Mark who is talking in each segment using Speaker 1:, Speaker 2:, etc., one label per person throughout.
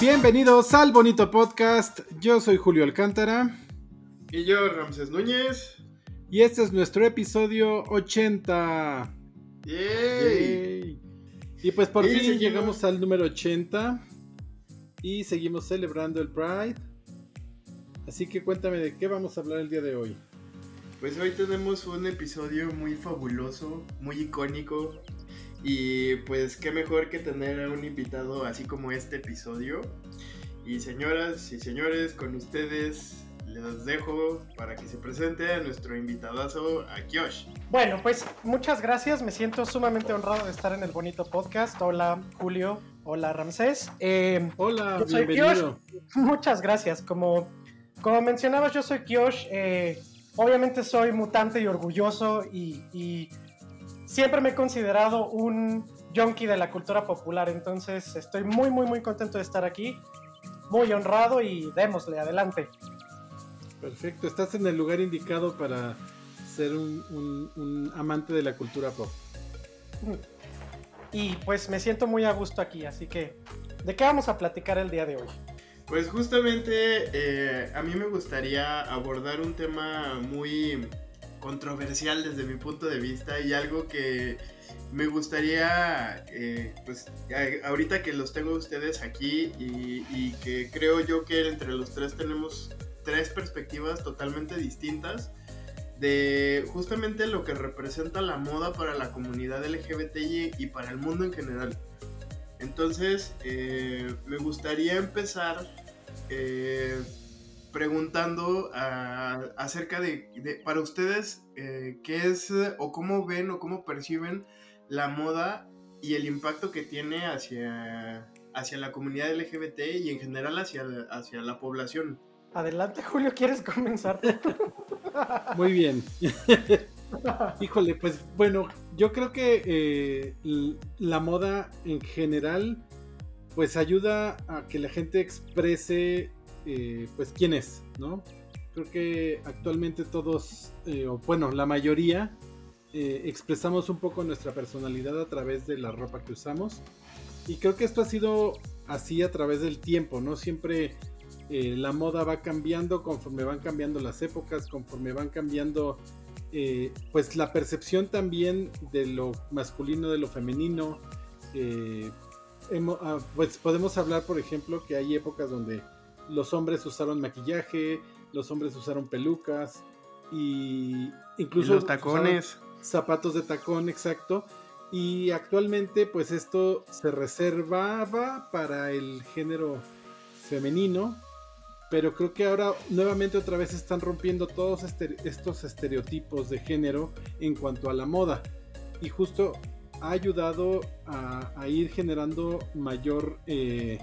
Speaker 1: Bienvenidos al bonito podcast. Yo soy Julio Alcántara.
Speaker 2: Y yo, Ramses Núñez.
Speaker 1: Y este es nuestro episodio 80.
Speaker 2: ¡Yay!
Speaker 1: Y pues por
Speaker 2: Y
Speaker 1: fin
Speaker 2: seguimos.
Speaker 1: llegamos al número 80. Y seguimos celebrando el Pride. Así que cuéntame de qué vamos a hablar el día de hoy.
Speaker 2: Pues hoy tenemos un episodio muy fabuloso, muy icónico. Y pues qué mejor que tener a un invitado así como este episodio. Y señoras y señores, con ustedes les dejo para que se presente a nuestro invitadazo, a Kiosh.
Speaker 3: Bueno, pues muchas gracias. Me siento sumamente honrado de estar en el bonito podcast. Hola, Julio. Hola, Ramsés. Eh,
Speaker 1: Hola,
Speaker 3: Yo soy
Speaker 1: bienvenido.
Speaker 3: muchas gracias. Como, como mencionabas, yo soy Kiosh. eh, obviamente soy mutante y orgulloso y, y siempre me he considerado un junkie de la cultura popular. Entonces estoy muy, muy, muy contento de estar aquí. Muy honrado y démosle, adelante.
Speaker 1: Perfecto, estás en el lugar indicado para ser un, un- un amante de la cultura pop.
Speaker 3: Y pues me siento muy a gusto aquí, así que, ¿de qué vamos a platicar el día de hoy?
Speaker 2: Pues justamente eh, a mí me gustaría abordar un tema muy controversial desde mi punto de vista y algo que me gustaría, eh, pues a- ahorita que los tengo ustedes aquí y, que creo yo que entre los tres tenemos tres perspectivas totalmente distintas de justamente lo que representa la moda para la comunidad LGBTI y para el mundo en general. Entonces, eh, me gustaría empezar eh, preguntando ah, acerca de, de, para ustedes, eh, qué es o cómo ven o cómo perciben la moda y el impacto que tiene hacia, hacia la comunidad LGBT y en general hacia, hacia la población.
Speaker 3: Adelante, Julio, ¿quieres comenzar?
Speaker 1: Muy bien. Híjole, pues bueno, yo creo que eh, la moda en general pues ayuda a que la gente exprese eh, pues quién es, ¿no? Creo que actualmente todos, eh, bueno, la mayoría eh, expresamos un poco nuestra personalidad a través de la ropa que usamos y creo que esto ha sido así a través del tiempo, ¿no? Siempre la moda va cambiando conforme van cambiando las épocas, conforme van cambiando pues la percepción también de lo masculino, de lo femenino. ah, pues podemos hablar, por ejemplo, que hay épocas donde los hombres usaron maquillaje, los hombres usaron pelucas y incluso
Speaker 2: Y los tacones.
Speaker 1: zapatos de tacón, exacto. Y actualmente, pues esto se reservaba para el género femenino. Pero creo que ahora nuevamente otra vez están rompiendo todos este- estos estereotipos de género en cuanto a la moda. Y justo ha ayudado a, a ir generando mayor eh,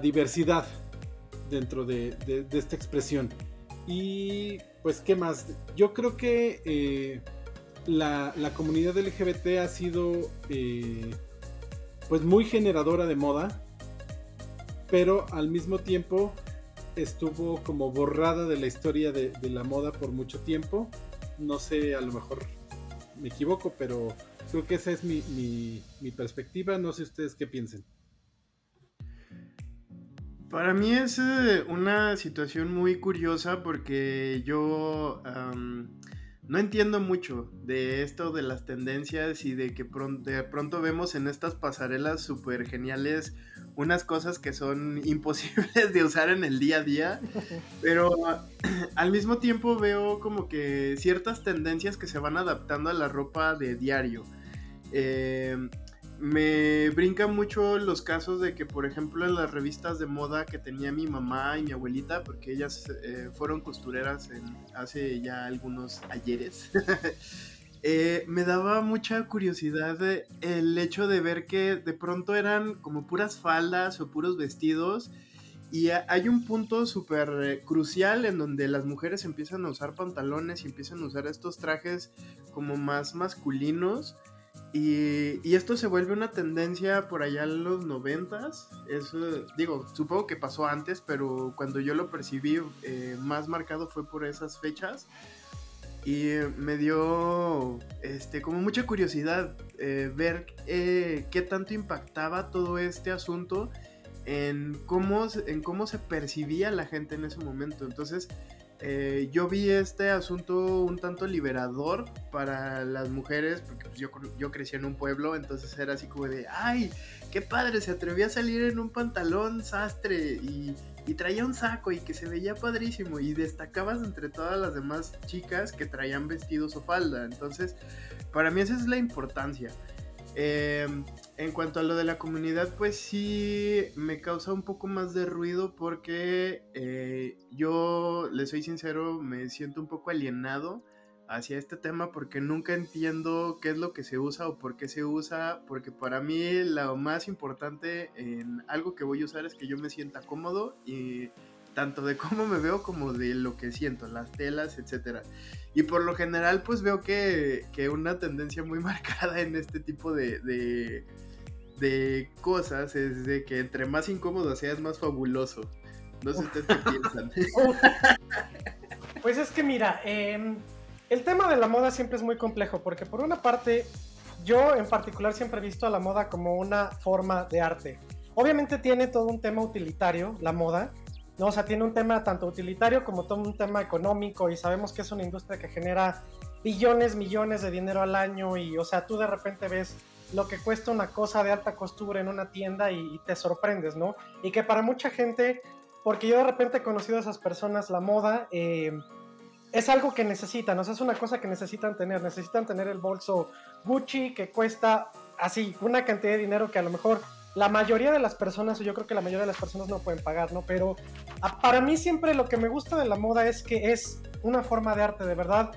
Speaker 1: diversidad dentro de, de- de esta expresión. Y pues, ¿qué más? Yo creo que eh, la, la comunidad LGBT ha sido eh, pues muy generadora de moda, pero al mismo tiempo estuvo como borrada de la historia de, de la moda por mucho tiempo. No sé, a lo mejor me equivoco, pero creo que esa es mi, mi- mi perspectiva. No sé ustedes qué piensen.
Speaker 2: Para mí es eh, una situación muy curiosa porque yo no entiendo mucho de esto de las tendencias y de que de pronto vemos en estas pasarelas súper geniales unas cosas que son imposibles de usar en el día a día, pero al mismo tiempo veo como que ciertas tendencias que se van adaptando a la ropa de diario. Eh, me brinca mucho los casos de que, por ejemplo, en las revistas de moda que tenía mi mamá y mi abuelita, porque ellas eh, fueron costureras hace ya algunos ayeres, eh, me daba mucha curiosidad de- el hecho de ver que de pronto eran como puras faldas o puros vestidos. Y ha- hay un punto súper eh, crucial en donde las mujeres empiezan a usar pantalones y empiezan a usar estos trajes como más masculinos. Y, esto se vuelve una tendencia por allá en los noventas. Eso, digo, supongo que pasó antes, pero cuando yo lo percibí eh, más marcado fue por esas fechas. Y eh, me dio este, como mucha curiosidad eh, ver eh, qué tanto impactaba todo este asunto en cómo, en cómo se percibía la gente en ese momento. Entonces, eh, yo vi este asunto un tanto liberador para las mujeres, porque pues, yo, yo crecí en un pueblo, entonces era así como de, ay, qué padre, se atrevía a salir en un pantalón sastre y, y traía un saco y que se veía padrísimo y destacabas entre todas las demás chicas que traían vestidos o falda. Entonces, para mí esa es la importancia. Em, en cuanto a lo de la comunidad, pues sí me causa un poco más de ruido porque eh, yo, le soy sincero, me siento un poco alienado hacia este tema porque nunca entiendo qué es lo que se usa o por qué se usa, porque para mí lo más importante en algo que voy a usar es que yo me sienta cómodo y tanto de cómo me veo como de lo que siento, las telas, etcétera. Y por lo general, pues veo que, que una tendencia muy marcada en este tipo de, de, de, cosas es de que entre más incómodo seas, más fabuloso. No sé ustedes qué piensan.
Speaker 3: Pues es que mira, eh, el tema de la moda siempre es muy complejo porque por una parte, yo en particular siempre he visto a la moda como una forma de arte. Obviamente tiene todo un tema utilitario, la moda, ¿no? O sea, tiene un tema tanto utilitario como todo un tema económico y sabemos que es una industria que genera billones, millones de dinero al año y, o sea, tú de repente ves lo que cuesta una cosa de alta costura en una tienda y, te sorprendes, ¿no? Y que para mucha gente, porque yo de repente he conocido a esas personas, la moda eh, es algo que necesitan, o sea, es una cosa que necesitan tener, necesitan tener el bolso Gucci que cuesta así una cantidad de dinero que a lo mejor la mayoría de las personas, o yo creo que la mayoría de las personas no pueden pagar, ¿no? Pero para mí siempre lo que me gusta de la moda es que es una forma de arte, de verdad.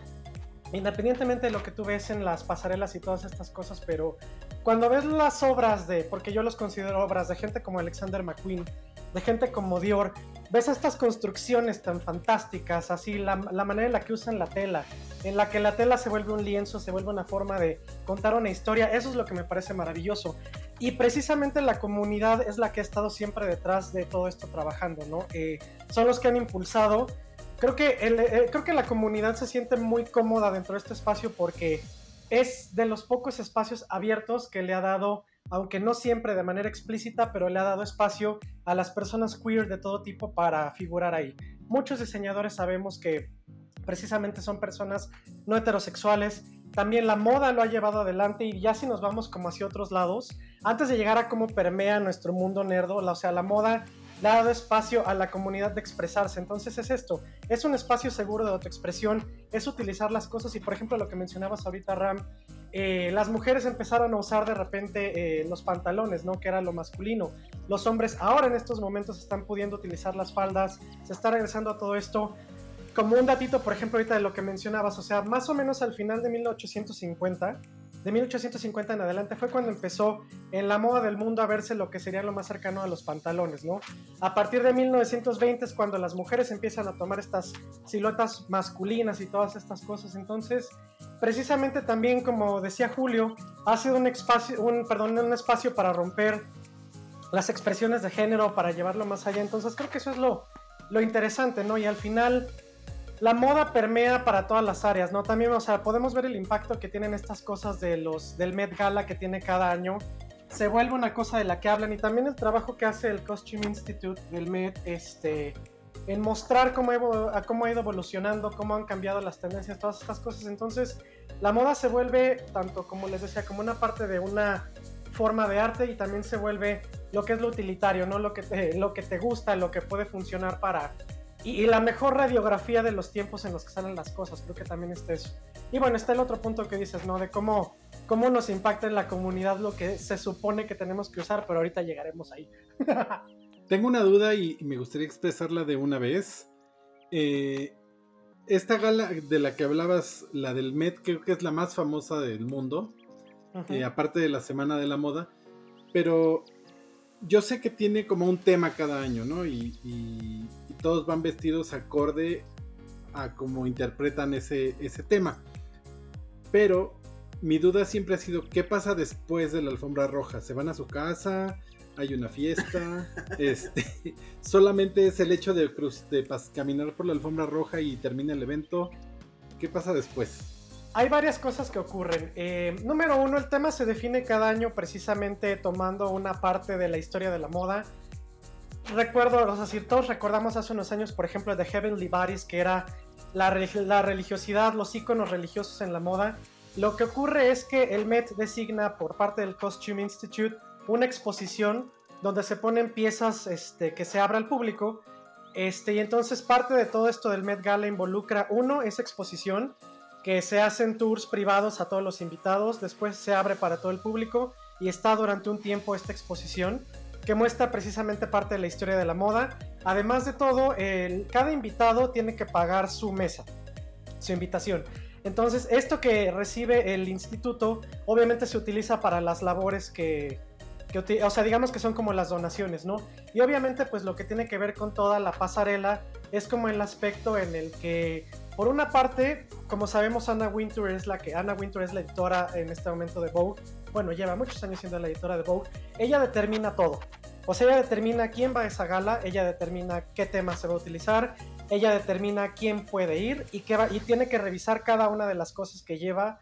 Speaker 3: Independientemente de lo que tú ves en las pasarelas y todas estas cosas, pero cuando ves las obras de, porque yo los considero obras de gente como Alexander McQueen, de gente como Dior, ves estas construcciones tan fantásticas, así la, la, manera en la que usan la tela, en la que la tela se vuelve un lienzo, se vuelve una forma de contar una historia, eso es lo que me parece maravilloso. Y precisamente la comunidad es la que ha estado siempre detrás de todo esto trabajando, ¿no? Eh, son los que han impulsado. Creo que, el, eh, creo que la comunidad se siente muy cómoda dentro de este espacio porque es de los pocos espacios abiertos que le ha dado aunque no siempre de manera explícita, pero le ha dado espacio a las personas queer de todo tipo para figurar ahí. Muchos diseñadores sabemos que precisamente son personas no heterosexuales. También la moda lo ha llevado adelante y ya si nos vamos como hacia otros lados, antes de llegar a cómo permea nuestro mundo nerdo, o sea, la moda dado espacio a la comunidad de expresarse. Entonces es esto, es un espacio seguro de autoexpresión, es utilizar las cosas y por ejemplo lo que mencionabas ahorita Ram, eh, las mujeres empezaron a usar de repente eh, los pantalones, ¿no? Que era lo masculino. Los hombres ahora en estos momentos están pudiendo utilizar las faldas, se está regresando a todo esto. Como un datito, por ejemplo, ahorita de lo que mencionabas, o sea, más o menos al final de 1850, de 1850 en adelante fue cuando empezó en la moda del mundo a verse lo que sería lo más cercano a los pantalones, ¿no? A partir de 1920 es cuando las mujeres empiezan a tomar estas siluetas masculinas y todas estas cosas. Entonces, precisamente también, como decía Julio, ha sido un espacio, un, perdón, un espacio para romper las expresiones de género, para llevarlo más allá. Entonces, creo que eso es lo, lo interesante, ¿no? Y al final la moda permea para todas las áreas, ¿no? También, o sea, podemos ver el impacto que tienen estas cosas de los, del Met Gala que tiene cada año. Se vuelve una cosa de la que hablan y también el trabajo que hace el Costume Institute del Met, este, en mostrar cómo, cómo ha ido evolucionando, cómo han cambiado las tendencias, todas estas cosas. Entonces, la moda se vuelve, tanto como les decía, como una parte de una forma de arte y también se vuelve lo que es lo utilitario, ¿no? Lo que te, lo que te gusta, lo que puede funcionar para y, la mejor radiografía de los tiempos en los que salen las cosas, creo que también está eso. Y bueno, está el otro punto que dices, ¿no? De cómo, cómo nos impacta en la comunidad lo que se supone que tenemos que usar, pero ahorita llegaremos ahí.
Speaker 1: Tengo una duda y, me gustaría expresarla de una vez. Eh, esta gala de la que hablabas, la del Met, creo que es la más famosa del mundo, eh, aparte de la Semana de la Moda, pero yo sé que tiene como un tema cada año, ¿no? Y, todos van vestidos acorde a cómo interpretan ese, ese tema. Pero mi duda siempre ha sido, ¿qué pasa después de la alfombra roja? ¿Se van a su casa? ¿Hay una fiesta? este, ¿Solamente es el hecho de, de caminar por la alfombra roja y termina el evento? ¿Qué pasa después?
Speaker 3: hay varias cosas que ocurren. Eh, número uno, el tema se define cada año precisamente tomando una parte de la historia de la moda. Recuerdo, o sea, todos recordamos hace unos años, por ejemplo, de Heavenly Bodies, que era la, religiosidad, los iconos religiosos en la moda, lo que ocurre es que el Met designa por parte del Costume Institute una exposición donde se ponen piezas este, que se abre al público. Este, y entonces parte de todo esto del Met Gala involucra, uno, esa exposición, que se hacen tours privados a todos los invitados, después se abre para todo el público y está durante un tiempo esta exposición que muestra precisamente parte de la historia de la moda. Además de todo, cada invitado tiene que pagar su mesa, su invitación. Entonces, esto que recibe el instituto obviamente se utiliza para las labores que, o sea, digamos que son como las donaciones, ¿no? Y obviamente pues lo que tiene que ver con toda la pasarela es como el aspecto en el que, por una parte, como sabemos, Anna Winter es la que, Anna Winter es la editora en este momento de Vogue, bueno, lleva muchos años siendo la editora de Vogue, ella determina todo. O sea, ella determina quién va a esa gala, ella determina qué tema se va a utilizar, ella determina quién puede ir y, qué va, y tiene que revisar cada una de las cosas que lleva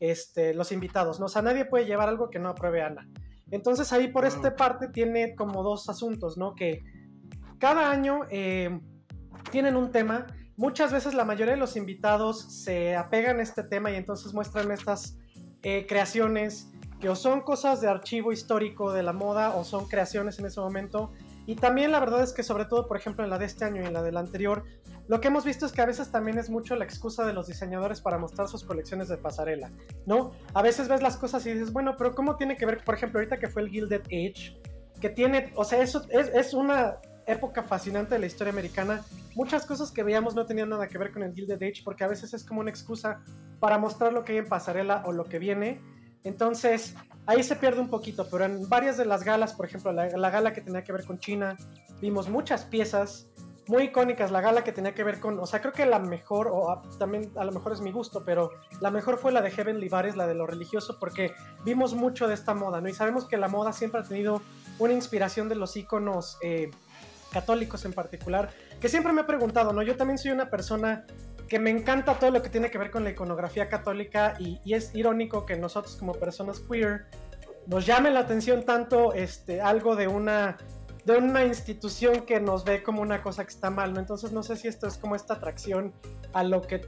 Speaker 3: este, los invitados. ¿no? O sea, nadie puede llevar algo que no apruebe Ana. Entonces ahí por esta parte tiene como dos asuntos, ¿no? Que cada año eh, tienen un tema. Muchas veces la mayoría de los invitados se apegan a este tema y entonces muestran estas eh, creaciones que o son cosas de archivo histórico de la moda o son creaciones en ese momento. Y también la verdad es que sobre todo, por ejemplo, en la de este año y en la del anterior, lo que hemos visto es que a veces también es mucho la excusa de los diseñadores para mostrar sus colecciones de pasarela, ¿no? A veces ves las cosas y dices, bueno, pero ¿cómo tiene que ver, por ejemplo, ahorita que fue el Gilded Age, que tiene, o sea, eso es, es una época fascinante de la historia americana. Muchas cosas que veíamos no tenían nada que ver con el Gilded Age porque a veces es como una excusa para mostrar lo que hay en pasarela o lo que viene. Entonces, ahí se pierde un poquito, pero en varias de las galas, por ejemplo, la, gala que tenía que ver con China, vimos muchas piezas muy icónicas. La gala que tenía que ver con, o sea, creo que la mejor, o también a lo mejor es mi gusto, pero la mejor fue la de Heavenly Bares, la de lo religioso, porque vimos mucho de esta moda, ¿no? Y sabemos que la moda siempre ha tenido una inspiración de los iconos eh, católicos en particular, que siempre me he preguntado, ¿no? Yo también soy una persona que me encanta todo lo que tiene que ver con la iconografía católica y, es irónico que nosotros como personas queer nos llame la atención tanto este, algo de una, de una institución que nos ve como una cosa que está mal, ¿no? Entonces no sé si esto es como esta atracción a lo que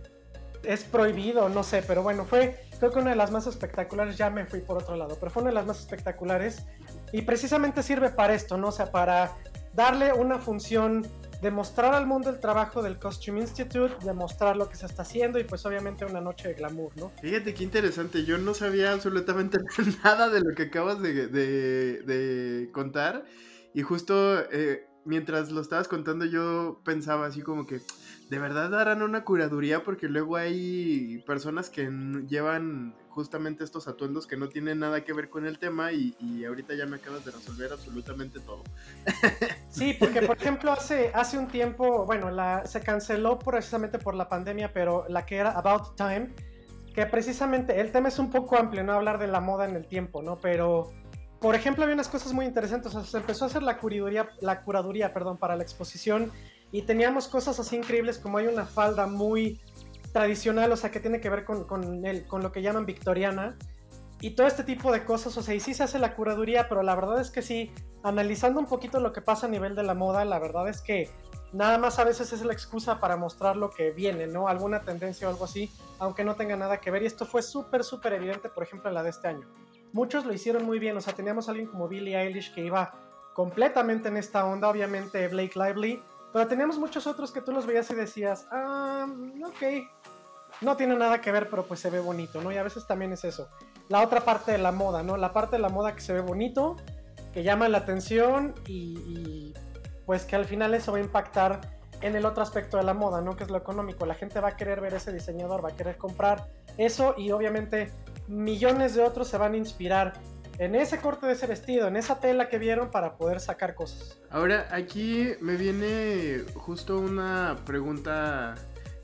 Speaker 3: es prohibido, no sé, pero bueno, fue creo que una de las más espectaculares, ya me fui por otro lado, pero fue una de las más espectaculares y precisamente sirve para esto, ¿no? O sea, para darle una función demostrar al mundo el trabajo del Costume Institute, demostrar lo que se está haciendo y pues obviamente una noche de glamour, ¿no?
Speaker 2: Fíjate qué interesante, yo no sabía absolutamente nada de lo que acabas de, contar y justo eh, mientras lo estabas contando yo pensaba así como que de verdad harán una curaduría porque luego hay personas que llevan justamente estos atuendos que no tienen nada que ver con el tema y, ahorita ya me acabas de resolver absolutamente todo.
Speaker 3: Sí, porque por ejemplo hace, hace un tiempo, bueno, la, se canceló precisamente por la pandemia, pero la que era About Time, que precisamente el tema es un poco amplio, no hablar de la moda en el tiempo, ¿no? Pero, por ejemplo, había unas cosas muy interesantes, o sea, se empezó a hacer la curaduría, la curaduría perdón, para la exposición y teníamos cosas así increíbles como hay una falda muy tradicional, o sea, que tiene que ver con, con, el, con lo que llaman victoriana. Y todo este tipo de cosas, o sea, y sí se hace la curaduría, pero la verdad es que sí, analizando un poquito lo que pasa a nivel de la moda, la verdad es que nada más a veces es la excusa para mostrar lo que viene, ¿no? Alguna tendencia o algo así, aunque no tenga nada que ver. Y esto fue súper, súper evidente, por ejemplo, en la de este año. Muchos lo hicieron muy bien, o sea, teníamos a alguien como Billie Eilish que iba completamente en esta onda, obviamente Blake Lively, pero teníamos muchos otros que tú los veías y decías, ah, ok, no tiene nada que ver, pero pues se ve bonito, ¿no? Y a veces también es eso. La otra parte de la moda, ¿no? La parte de la moda que se ve bonito, que llama la atención y, pues que al final eso va a impactar en el otro aspecto de la moda, ¿no? Que es lo económico. La gente va a querer ver ese diseñador, va a querer comprar eso y obviamente millones de otros se van a inspirar en ese corte de ese vestido, en esa tela que vieron para poder sacar cosas.
Speaker 2: Ahora, aquí me viene justo una pregunta.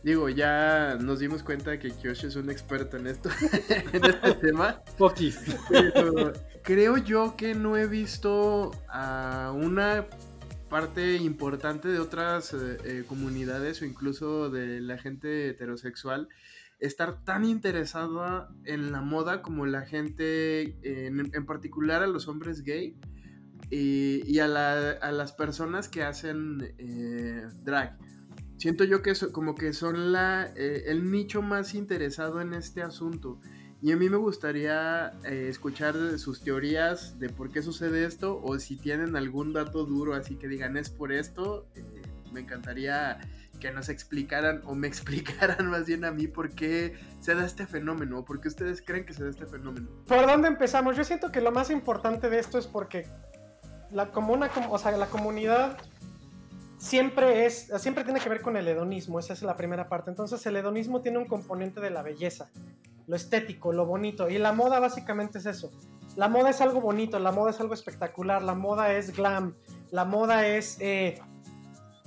Speaker 2: Digo, ya nos dimos cuenta que Kyoshi es un experto en esto, en este tema.
Speaker 1: Poquis.
Speaker 2: creo yo que no he visto a una parte importante de otras eh, eh, comunidades o incluso de la gente heterosexual estar tan interesada en la moda como la gente, en, particular a los hombres gay. y, a, las personas que hacen eh, drag. Siento yo que como que son la, eh, el nicho más interesado en este asunto. Y a mí me gustaría eh, escuchar sus teorías de por qué sucede esto o si tienen algún dato duro así que digan es por esto. me encantaría que nos explicaran o me explicaran más bien a mí por qué se da este fenómeno, por qué ustedes creen que se da este fenómeno.
Speaker 3: ¿Por dónde empezamos? Yo siento que lo más importante de esto es porque la, comuna, o sea, la comunidad siempre es, siempre tiene que ver con el hedonismo, esa es la primera parte. Entonces el hedonismo tiene un componente de la belleza, lo estético, lo bonito, y la moda básicamente es eso. La moda es algo bonito, la moda es algo espectacular, la moda es glam, la moda es eh,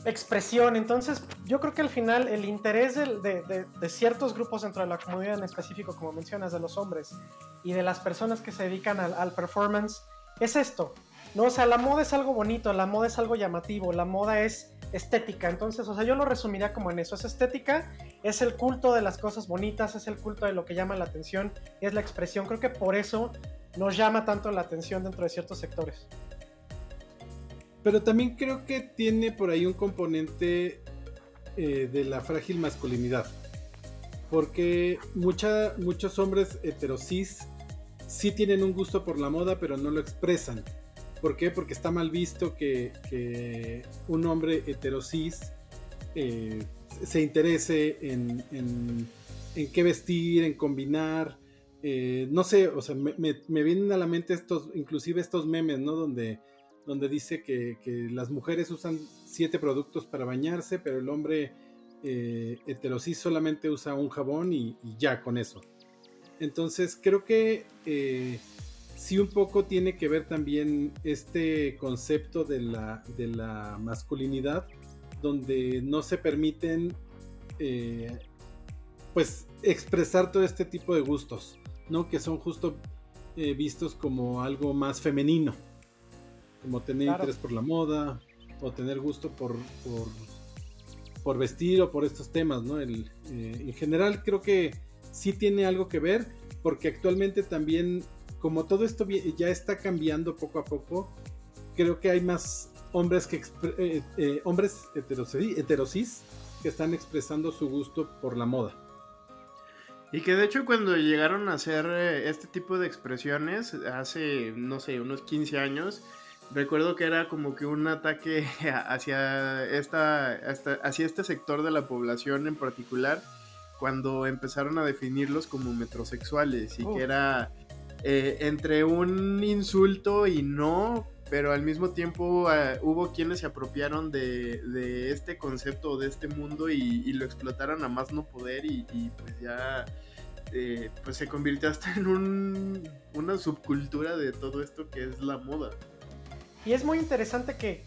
Speaker 3: expresión. Entonces, yo creo que al final el interés de, ciertos grupos dentro de la comunidad en específico, como mencionas, de los hombres y de las personas que se dedican al, performance, es esto. No, o sea, la moda es algo bonito, la moda es algo llamativo, la moda es estética. Entonces, o sea, yo lo resumiría como en eso. Es estética, es el culto de las cosas bonitas, es el culto de lo que llama la atención, es la expresión. Creo que por eso nos llama tanto la atención dentro de ciertos sectores.
Speaker 1: Pero también creo que tiene por ahí un componente eh, de la frágil masculinidad. Porque muchos hombres heterosis sí tienen un gusto por la moda, pero no lo expresan. ¿Por qué? Porque está mal visto que, un hombre heterosis eh, se interese en, qué vestir, en combinar. Eh, no sé, o sea, me, vienen a la mente estos, inclusive estos memes, ¿no? Donde donde dice que, las mujeres usan siete productos para bañarse, pero el hombre eh, heterosis solamente usa un jabón y, ya con eso. Entonces creo que sí un poco tiene que ver también este concepto de la, de la masculinidad, donde no se permiten eh, pues expresar todo este tipo de gustos, ¿no? Que son justo eh, vistos como algo más femenino como tener interés por la moda o tener gusto por, por, vestir o por estos temas, ¿no? El, eh, en general creo que sí tiene algo que ver porque actualmente también como todo esto ya está cambiando poco a poco, creo que hay más hombres que eh, eh, hombres heterosis que están expresando su gusto por la moda.
Speaker 2: Y que de hecho cuando llegaron a hacer este tipo de expresiones hace, no sé, unos 15 años, recuerdo que era como que un ataque hacia, esta, hacia este sector de la población en particular cuando empezaron a definirlos como metrosexuales y que era eh, entre un insulto y no, pero al mismo tiempo eh, hubo quienes se apropiaron de, este concepto, de este mundo y, lo explotaron a más no poder y, pues ya eh, pues se convirtió hasta en un, una subcultura de todo esto que es la moda.
Speaker 3: Y es muy interesante que,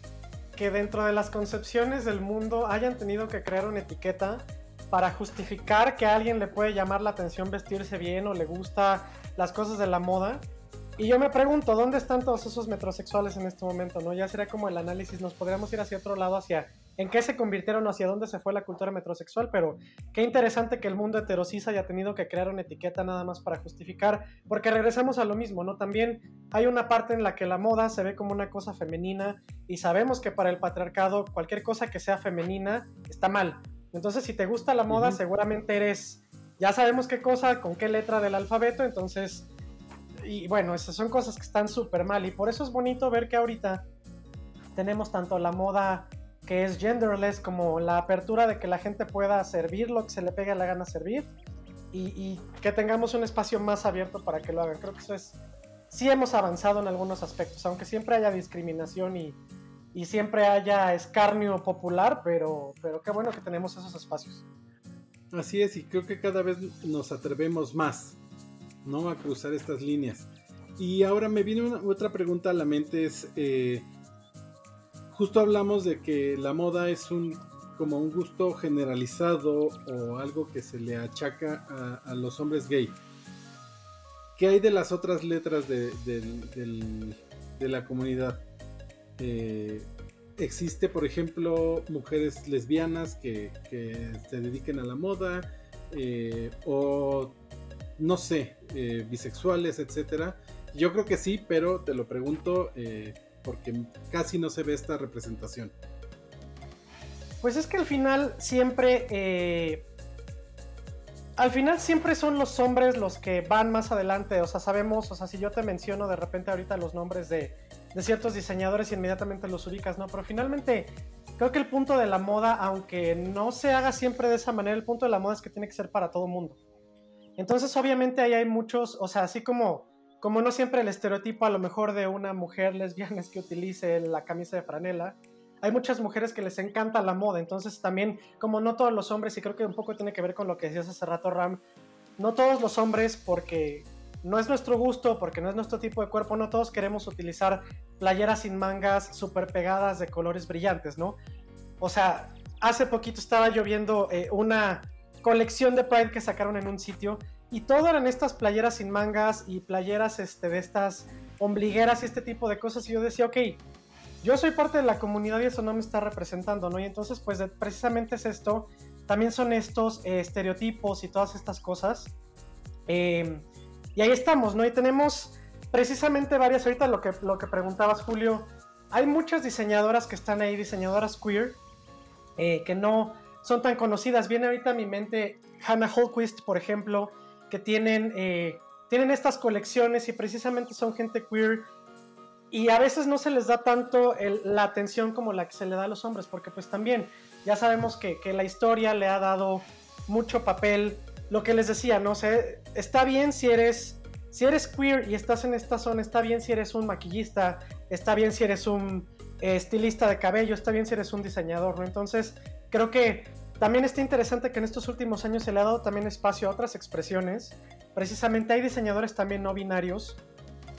Speaker 3: dentro de las concepciones del mundo hayan tenido que crear una etiqueta para justificar que a alguien le puede llamar la atención vestirse bien o le gusta las cosas de la moda. Y yo me pregunto, ¿dónde están todos esos metrosexuales en este momento? ¿no? Ya sería como el análisis, nos podríamos ir hacia otro lado, hacia en qué se convirtieron, hacia dónde se fue la cultura metrosexual, pero qué interesante que el mundo heterosis haya tenido que crear una etiqueta nada más para justificar, porque regresamos a lo mismo, ¿no? También hay una parte en la que la moda se ve como una cosa femenina y sabemos que para el patriarcado cualquier cosa que sea femenina está mal. Entonces, si te gusta la moda, seguramente eres, ya sabemos qué cosa, con qué letra del alfabeto, entonces, y bueno, esas son cosas que están súper mal y por eso es bonito ver que ahorita tenemos tanto la moda que es genderless, como la apertura de que la gente pueda servir lo que se le pegue la gana servir y, que tengamos un espacio más abierto para que lo hagan. Creo que eso es, sí hemos avanzado en algunos aspectos, aunque siempre haya discriminación y, y siempre haya escarnio popular, pero, pero qué bueno que tenemos esos espacios.
Speaker 1: Así es, y creo que cada vez nos atrevemos más, ¿no? A cruzar estas líneas. Y ahora me viene otra pregunta a la mente, es... Eh, justo hablamos de que la moda es un como un gusto generalizado o algo que se le achaca a, los hombres gay. ¿Qué hay de las otras letras de, la comunidad? Eh, existe, por ejemplo, mujeres lesbianas que, se dediquen a la moda, eh, o no sé, eh, bisexuales, etcétera. Yo creo que sí, pero te lo pregunto porque casi no se ve esta representación.
Speaker 3: Pues es que al final siempre... Eh, al final siempre son los hombres los que van más adelante. O sea, sabemos, o sea, si yo te menciono de repente ahorita los nombres de, de ciertos diseñadores y inmediatamente los ubicas, ¿no? Pero finalmente creo que el punto de la moda, aunque no se haga siempre de esa manera, el punto de la moda es que tiene que ser para todo mundo. Entonces, obviamente, ahí hay muchos, o sea, así como, como no siempre el estereotipo a lo mejor de una mujer lesbiana es que utilice la camisa de franela, hay muchas mujeres que les encanta la moda, entonces también, como no todos los hombres, y creo que un poco tiene que ver con lo que decías hace rato, Ram, no todos los hombres, porque no es nuestro gusto, porque no es nuestro tipo de cuerpo, no todos queremos utilizar playeras sin mangas súper pegadas de colores brillantes, ¿no? O sea, hace poquito estaba yo viendo eh, una colección de Pride que sacaron en un sitio y todo eran estas playeras sin mangas y playeras este, de estas ombligueras y este tipo de cosas y yo decía, ok, yo soy parte de la comunidad y eso no me está representando, ¿no? Y entonces, pues precisamente es esto, también son estos eh, estereotipos y todas estas cosas. Em, y ahí estamos, ¿no? Y tenemos precisamente varias, ahorita lo que, lo que preguntabas, Julio, hay muchas diseñadoras que están ahí, diseñadoras queer, eh, que no son tan conocidas. Viene ahorita a mi mente Hannah Holquist, por ejemplo, que tienen, eh, tienen estas colecciones y precisamente son gente queer y a veces no se les da tanto la atención como la que se le da a los hombres, porque pues también ya sabemos que, la historia le ha dado mucho papel. Lo que les decía, no sé, está bien si eres, si eres queer y estás en esta zona, está bien si eres un maquillista, está bien si eres un eh, estilista de cabello, está bien si eres un diseñador, ¿no? Entonces, creo que también está interesante que en estos últimos años se le ha dado también espacio a otras expresiones. Precisamente hay diseñadores también no binarios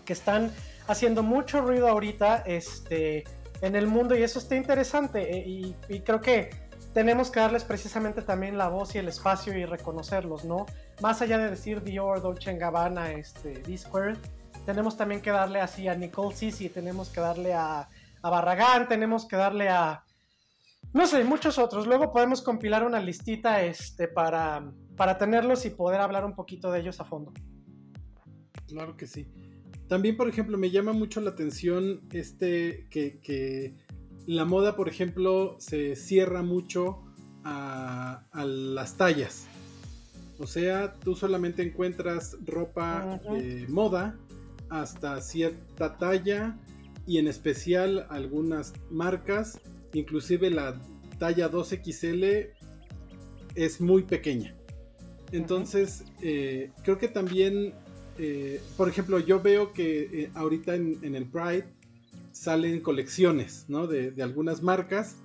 Speaker 3: que están haciendo mucho ruido ahorita este, en el mundo y eso está interesante eh, y, creo que tenemos que darles precisamente también la voz y el espacio y reconocerlos, ¿no? Más allá de decir Dior, Dolce Gabbana, este, D-Squared, tenemos también que darle así a Nicole Sisi, tenemos que darle a, a Barragán, tenemos que darle a, no sé, muchos otros. Luego podemos compilar una listita este, para, para tenerlos y poder hablar un poquito de ellos a fondo.
Speaker 1: Claro que sí. También, por ejemplo, me llama mucho la atención este que, la moda, por ejemplo, se cierra mucho a, las tallas. O sea, tú solamente encuentras ropa de moda hasta cierta talla y en especial algunas marcas, inclusive la talla 2XL es muy pequeña. Entonces, eh, creo que también eh, por ejemplo, yo veo que eh, ahorita en, el Pride salen colecciones, ¿no? De, algunas marcas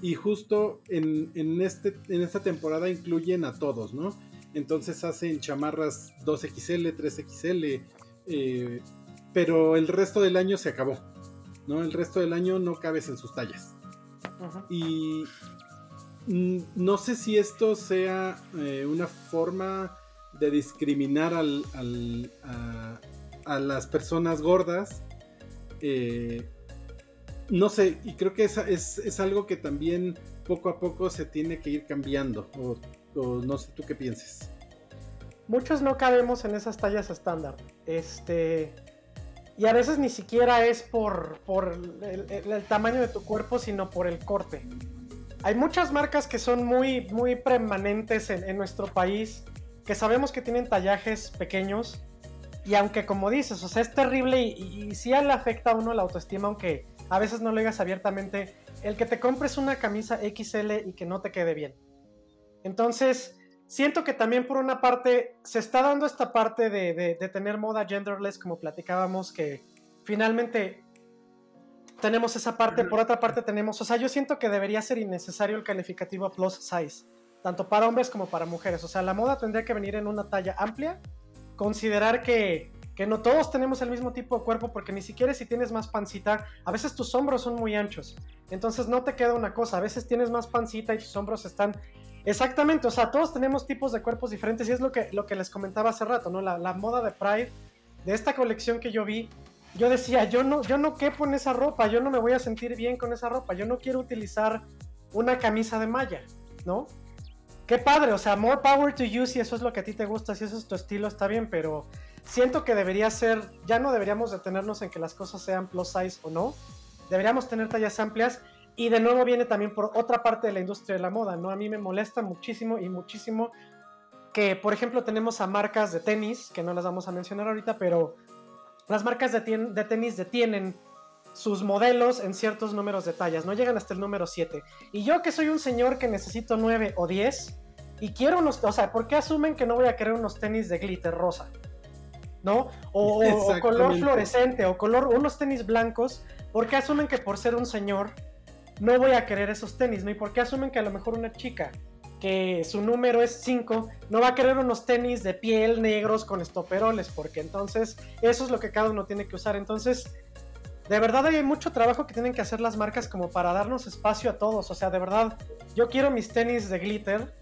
Speaker 1: y justo en, este, en esta temporada incluyen a todos, ¿no? Entonces hacen chamarras 2XL, 3XL, eh, pero el resto del año se acabó, ¿no? El resto del año no cabes en sus tallas. Y no sé si esto sea una forma de discriminar al, a, las personas gordas. Eh, no sé, y creo que es, es, algo que también poco a poco se tiene que ir cambiando. O, no sé tú qué pienses.
Speaker 3: Muchos no cabemos en esas tallas estándar. Este. Y a veces ni siquiera es por, por el, tamaño de tu cuerpo, sino por el corte. Hay muchas marcas que son muy, muy permanentes en, en nuestro país que sabemos que tienen tallajes pequeños y aunque como dices, o sea, es terrible y, y, sí le afecta a uno la autoestima, aunque a veces no lo digas abiertamente, el que te compres una camisa XL y que no te quede bien. Entonces, siento que también por una parte se está dando esta parte de, de tener moda genderless, como platicábamos, que finalmente tenemos esa parte, por otra parte tenemos, o sea, yo siento que debería ser innecesario el calificativo plus size tanto para hombres como para mujeres. O sea, la moda tendría que venir en una talla amplia, considerar que, no todos tenemos el mismo tipo de cuerpo, porque ni siquiera si tienes más pancita, a veces tus hombros son muy anchos. Entonces no te queda una cosa, a veces tienes más pancita y tus hombros están... Exactamente, o sea, todos tenemos tipos de cuerpos diferentes y es lo que, lo que les comentaba hace rato, ¿no? La, moda de Pride, de esta colección que yo vi, yo decía, yo no, yo no quepo en esa ropa, yo no me voy a sentir bien con esa ropa, yo no quiero utilizar una camisa de malla, ¿no? qué padre, o sea, more power to you si eso es lo que a ti te gusta, si eso es tu estilo, está bien, pero siento que debería ser, ya no deberíamos detenernos en que las cosas sean plus size o no, deberíamos tener tallas amplias y de nuevo viene también por otra parte de la industria de la moda, ¿no? A mí me molesta muchísimo y muchísimo que, por ejemplo, tenemos a marcas de tenis, que no las vamos a mencionar ahorita, pero las marcas de, tenis detienen sus modelos en ciertos números de tallas, no llegan hasta el número 7. Y yo que soy un señor que necesito 9 o 10 y quiero unos, o sea, ¿por qué asumen que no voy a querer unos tenis de glitter rosa? ¿No? O, o color fluorescente o color, unos tenis blancos, ¿por qué asumen que por ser un señor no voy a querer esos tenis, ¿no? ¿Y por qué asumen que a lo mejor una chica que su número es 5 no va a querer unos tenis de piel negros con estoperoles? Porque entonces eso es lo que cada uno tiene que usar. Entonces, de verdad hay mucho trabajo que tienen que hacer las marcas como para darnos espacio a todos. O sea, de verdad, yo quiero mis tenis de glitter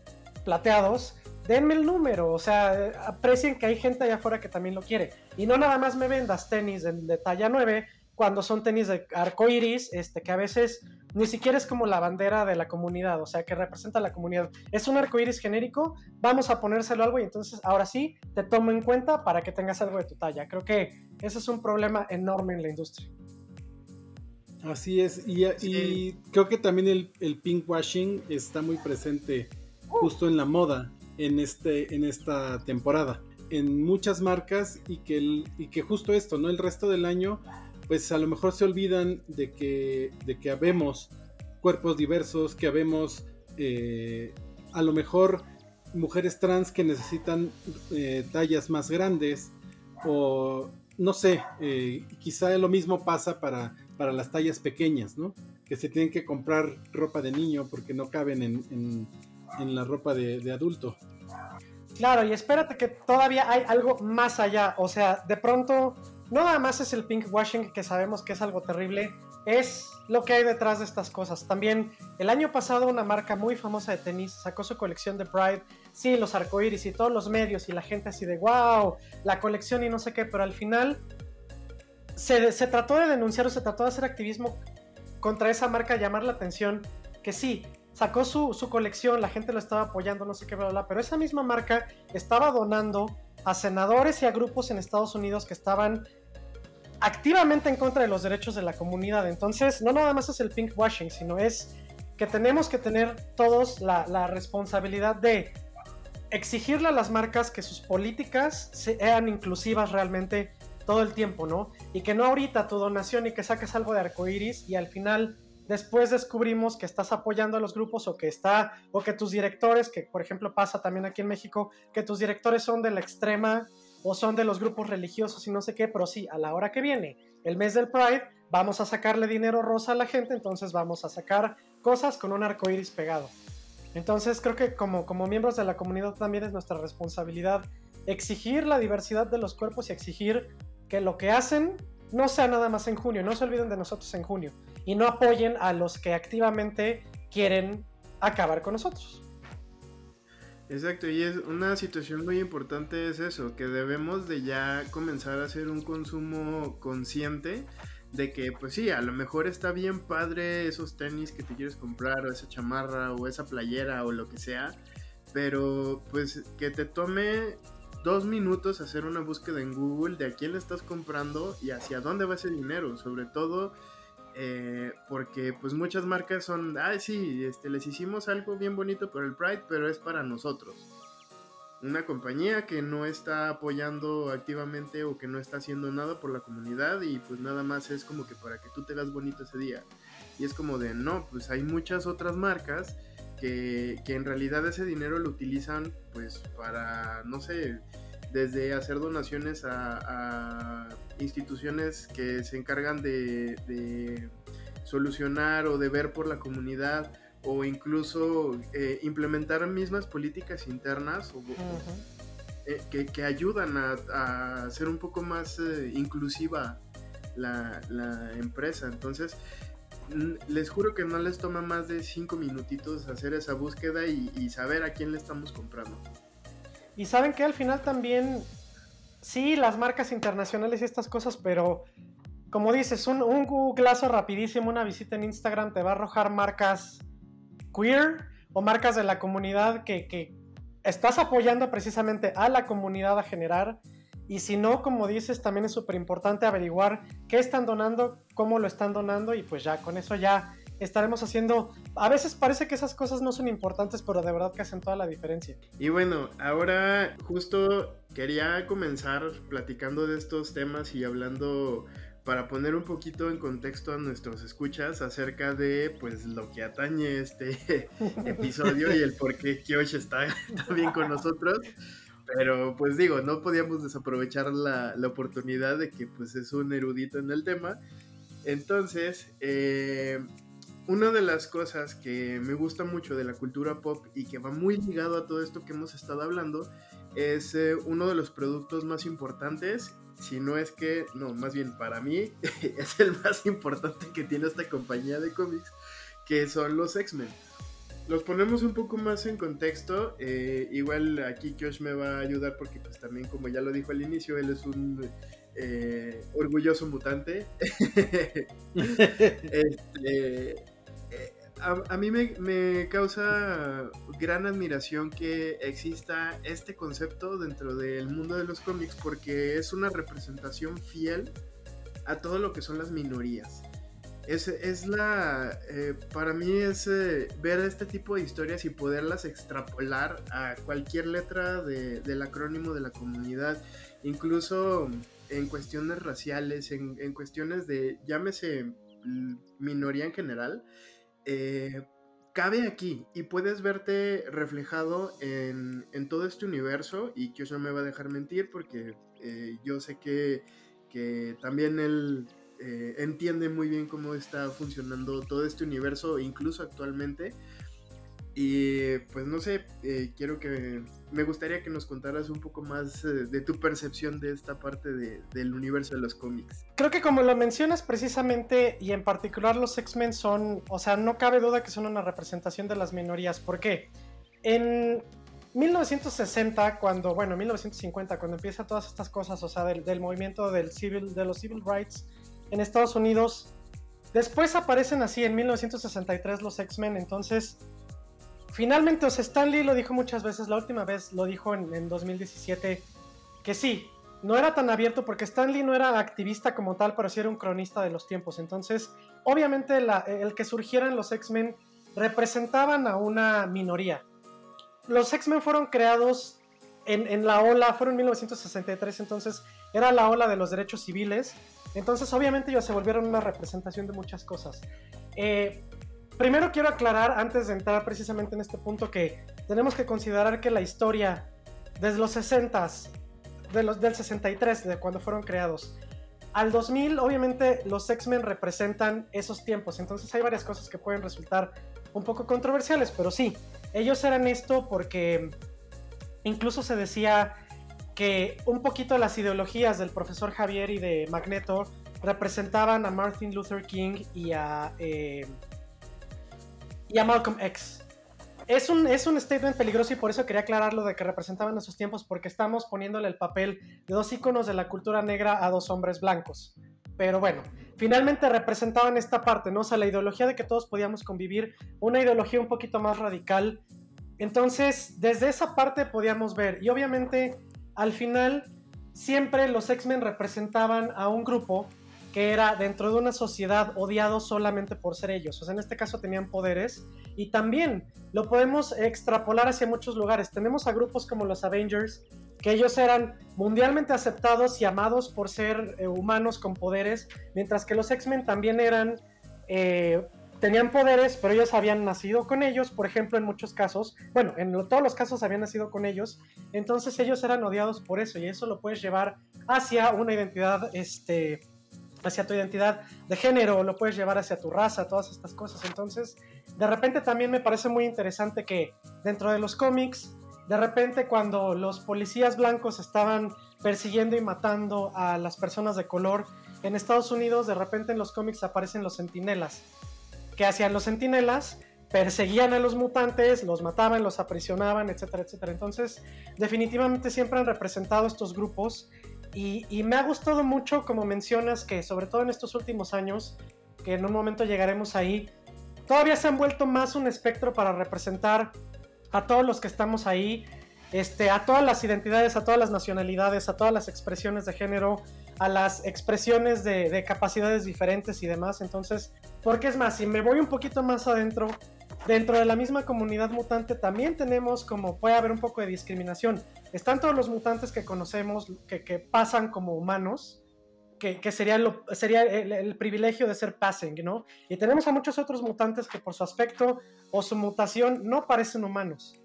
Speaker 3: plateados. Denme el número, o sea, aprecien que hay gente allá afuera que también lo quiere. Y no nada más me vendas tenis de, de talla 9 cuando son tenis de arco iris, este, que a veces ni siquiera es como la bandera de la comunidad, o sea, que representa a la comunidad. Es un arco iris genérico, vamos a ponérselo algo y entonces ahora sí te tomo en cuenta para que tengas algo de tu talla. Creo que ese es un problema enorme en la industria.
Speaker 1: Así es, y, creo que también el, el pinkwashing está muy presente justo en la moda en, este, en esta temporada. En muchas marcas y que, y que justo esto, ¿no? El resto del año pues a lo mejor se olvidan de que, de que habemos cuerpos diversos, que habemos eh, a lo mejor mujeres trans que necesitan eh, tallas más grandes o no sé, eh, quizá lo mismo pasa para, para las tallas pequeñas, ¿no? Que se tienen que comprar ropa de niño porque no caben en, la ropa de, adulto.
Speaker 3: Claro, y espérate que todavía hay algo más allá, o sea, de pronto no nada más es el pink washing que sabemos que es algo terrible, es lo que hay detrás de estas cosas. También el año pasado una marca muy famosa de tenis sacó su colección de Pride, sí, los arcoiris y todos los medios y la gente así de wow, la colección y no sé qué, pero al final se, se trató de denunciar o se trató de hacer activismo contra esa marca, llamar la atención, que sí, sacó su, su, colección, la gente lo estaba apoyando, no sé qué, bla, pero esa misma marca estaba donando a senadores y a grupos en Estados Unidos que estaban activamente en contra de los derechos de la comunidad. Entonces, no nada más es el pink washing, sino es que tenemos que tener todos la, responsabilidad de exigirle a las marcas que sus políticas sean inclusivas realmente todo el tiempo, ¿no? Y que no ahorita tu donación y que saques algo de arcoiris y al final después descubrimos que estás apoyando a los grupos o que está o que tus directores, que por ejemplo pasa también aquí en México, que tus directores son de la extrema o son de los grupos religiosos y no sé qué, pero sí, a la hora que viene el mes del Pride, vamos a sacarle dinero rosa a la gente, entonces vamos a sacar cosas con un arco iris pegado. Entonces creo que como, como miembros de la comunidad también es nuestra responsabilidad exigir la diversidad de los cuerpos y exigir que lo que hacen no sea nada más en junio, no se olviden de nosotros en junio y no apoyen a los que activamente quieren acabar con nosotros.
Speaker 2: Exacto, y es una situación muy importante es eso, que debemos de ya comenzar a hacer un consumo consciente de que pues sí, a lo mejor está bien padre esos tenis que te quieres comprar o esa chamarra o esa playera o lo que sea, pero pues que te tome dos minutos hacer una búsqueda en Google de a quién le estás comprando y hacia dónde va ese dinero, sobre todo eh, porque pues muchas marcas son, ah, sí, este, les hicimos algo bien bonito por el Pride, pero es para nosotros. Una compañía que no está apoyando activamente o que no está haciendo nada por la comunidad y pues nada más es como que para que tú te veas bonito ese día. Y es como de, no, pues hay muchas otras marcas que, que en realidad ese dinero lo utilizan pues para, no sé, desde hacer donaciones a, instituciones que se encargan de, solucionar o de ver por la comunidad o incluso eh, implementar mismas políticas internas eh, que, ayudan a, hacer un poco más eh, inclusiva la, empresa. Entonces, les juro que no les toma más de cinco minutitos hacer esa búsqueda y saber a quién le estamos comprando.
Speaker 3: Y saben que al final también, sí, las marcas internacionales y estas cosas, pero como dices, un, un googlazo rapidísimo, una visita en Instagram te va a arrojar marcas queer o marcas de la comunidad que, que estás apoyando precisamente a la comunidad a generar. Y si no, como dices, también es súper importante averiguar qué están donando, cómo lo están donando y pues ya con eso ya estaremos haciendo... A veces parece que esas cosas no son importantes, pero de verdad que hacen toda la diferencia.
Speaker 2: Y bueno, ahora justo quería comenzar platicando de estos temas y hablando para poner un poquito en contexto a nuestros escuchas acerca de pues lo que atañe este episodio y el por qué Kyosh está también con nosotros. Pero pues digo, no podíamos desaprovechar la, la, oportunidad de que pues es un erudito en el tema. Entonces, eh, una de las cosas que me gusta mucho de la cultura pop y que va muy ligado a todo esto que hemos estado hablando es eh, uno de los productos más importantes, si no es que, no, más bien para mí es el más importante que tiene esta compañía de cómics, que son los X-Men. Los ponemos un poco más en contexto, eh, igual aquí Kiosh me va a ayudar porque pues también como ya lo dijo al inicio, él es un eh, orgulloso mutante. este, a, mí me, causa gran admiración que exista este concepto dentro del mundo de los cómics porque es una representación fiel a todo lo que son las minorías. Es, es la, eh, para mí es eh, ver este tipo de historias y poderlas extrapolar a cualquier letra del acrónimo de la comunidad, incluso en cuestiones raciales, en, en cuestiones de, llámese mm, minoría en general, eh, cabe aquí y puedes verte reflejado en, todo este universo y que eso me va a dejar mentir porque eh, yo sé que, también él eh, entiende muy bien cómo está funcionando todo este universo incluso actualmente y pues no sé, eh, quiero que me gustaría que nos contaras un poco más eh, de tu percepción de esta parte del universo de los cómics.
Speaker 3: Creo que como lo mencionas precisamente y en particular los X-Men son, o sea, no cabe duda que son una representación de las minorías. ¿Por qué? En 1960, cuando, bueno, 1950, cuando empieza todas estas cosas, o sea, del, del movimiento del civil, de los civil rights en Estados Unidos, después aparecen así en 1963 los X-Men, entonces finalmente, o sea, Stan Lee lo dijo muchas veces, la última vez lo dijo en, 2017, que sí, no era tan abierto porque Stan Lee no era activista como tal, pero sí era un cronista de los tiempos. Entonces, obviamente el que surgieran los X-Men representaban a una minoría. Los X-Men fueron creados en, la ola, fueron en 1963, entonces era la ola de los derechos civiles. Entonces, obviamente ellos se volvieron una representación de muchas cosas. Eh, primero quiero aclarar, antes de entrar precisamente en este punto, que tenemos que considerar que la historia desde los 60 de los, del 63, de cuando fueron creados, al 2000, obviamente los X-Men representan esos tiempos, entonces hay varias cosas que pueden resultar un poco controversiales, pero sí, ellos eran esto porque incluso se decía que un poquito las ideologías del profesor Javier y de Magneto representaban a Martin Luther King y a... Eh, y a Malcolm X. Es un, es un statement peligroso y por eso quería aclararlo de que representaban esos tiempos porque estamos poniéndole el papel de dos íconos de la cultura negra a dos hombres blancos. Pero bueno, finalmente representaban esta parte, ¿no? O sea, la ideología de que todos podíamos convivir, una ideología un poquito más radical. Entonces, desde esa parte podíamos ver, y obviamente al final siempre los X-Men representaban a un grupo que era dentro de una sociedad odiado solamente por ser ellos. O sea, en este caso tenían poderes y también lo podemos extrapolar hacia muchos lugares. Tenemos a grupos como los Avengers, que ellos eran mundialmente aceptados y amados por ser eh, humanos con poderes, mientras que los X-Men también eran... Eh, tenían poderes, pero ellos habían nacido con ellos, por ejemplo, en muchos casos, bueno, en todos los casos habían nacido con ellos, entonces ellos eran odiados por eso y eso lo puedes llevar hacia una identidad este, hacia tu identidad de género, lo puedes llevar hacia tu raza, todas estas cosas. Entonces, de repente también me parece muy interesante que dentro de los cómics, de repente cuando los policías blancos estaban persiguiendo y matando a las personas de color en Estados Unidos, de repente en los cómics aparecen los centinelas. que hacían los centinelas? Perseguían a los mutantes, los mataban, los aprisionaban, etcétera, etcétera. Entonces, definitivamente siempre han representado estos grupos y, me ha gustado mucho, como mencionas, que sobre todo en estos últimos años, que en un momento llegaremos ahí, todavía se han vuelto más un espectro para representar a todos los que estamos ahí. este, a todas las identidades, a todas las nacionalidades, a todas las expresiones de género, a las expresiones de, capacidades diferentes y demás. Entonces, porque es más, si me voy un poquito más adentro, dentro de la misma comunidad mutante también tenemos como puede haber un poco de discriminación. Están todos los mutantes que conocemos que, que pasan como humanos, que, sería, lo, sería el, privilegio de ser passing, ¿no? Y tenemos a muchos otros mutantes que por su aspecto o su mutación no parecen humanos.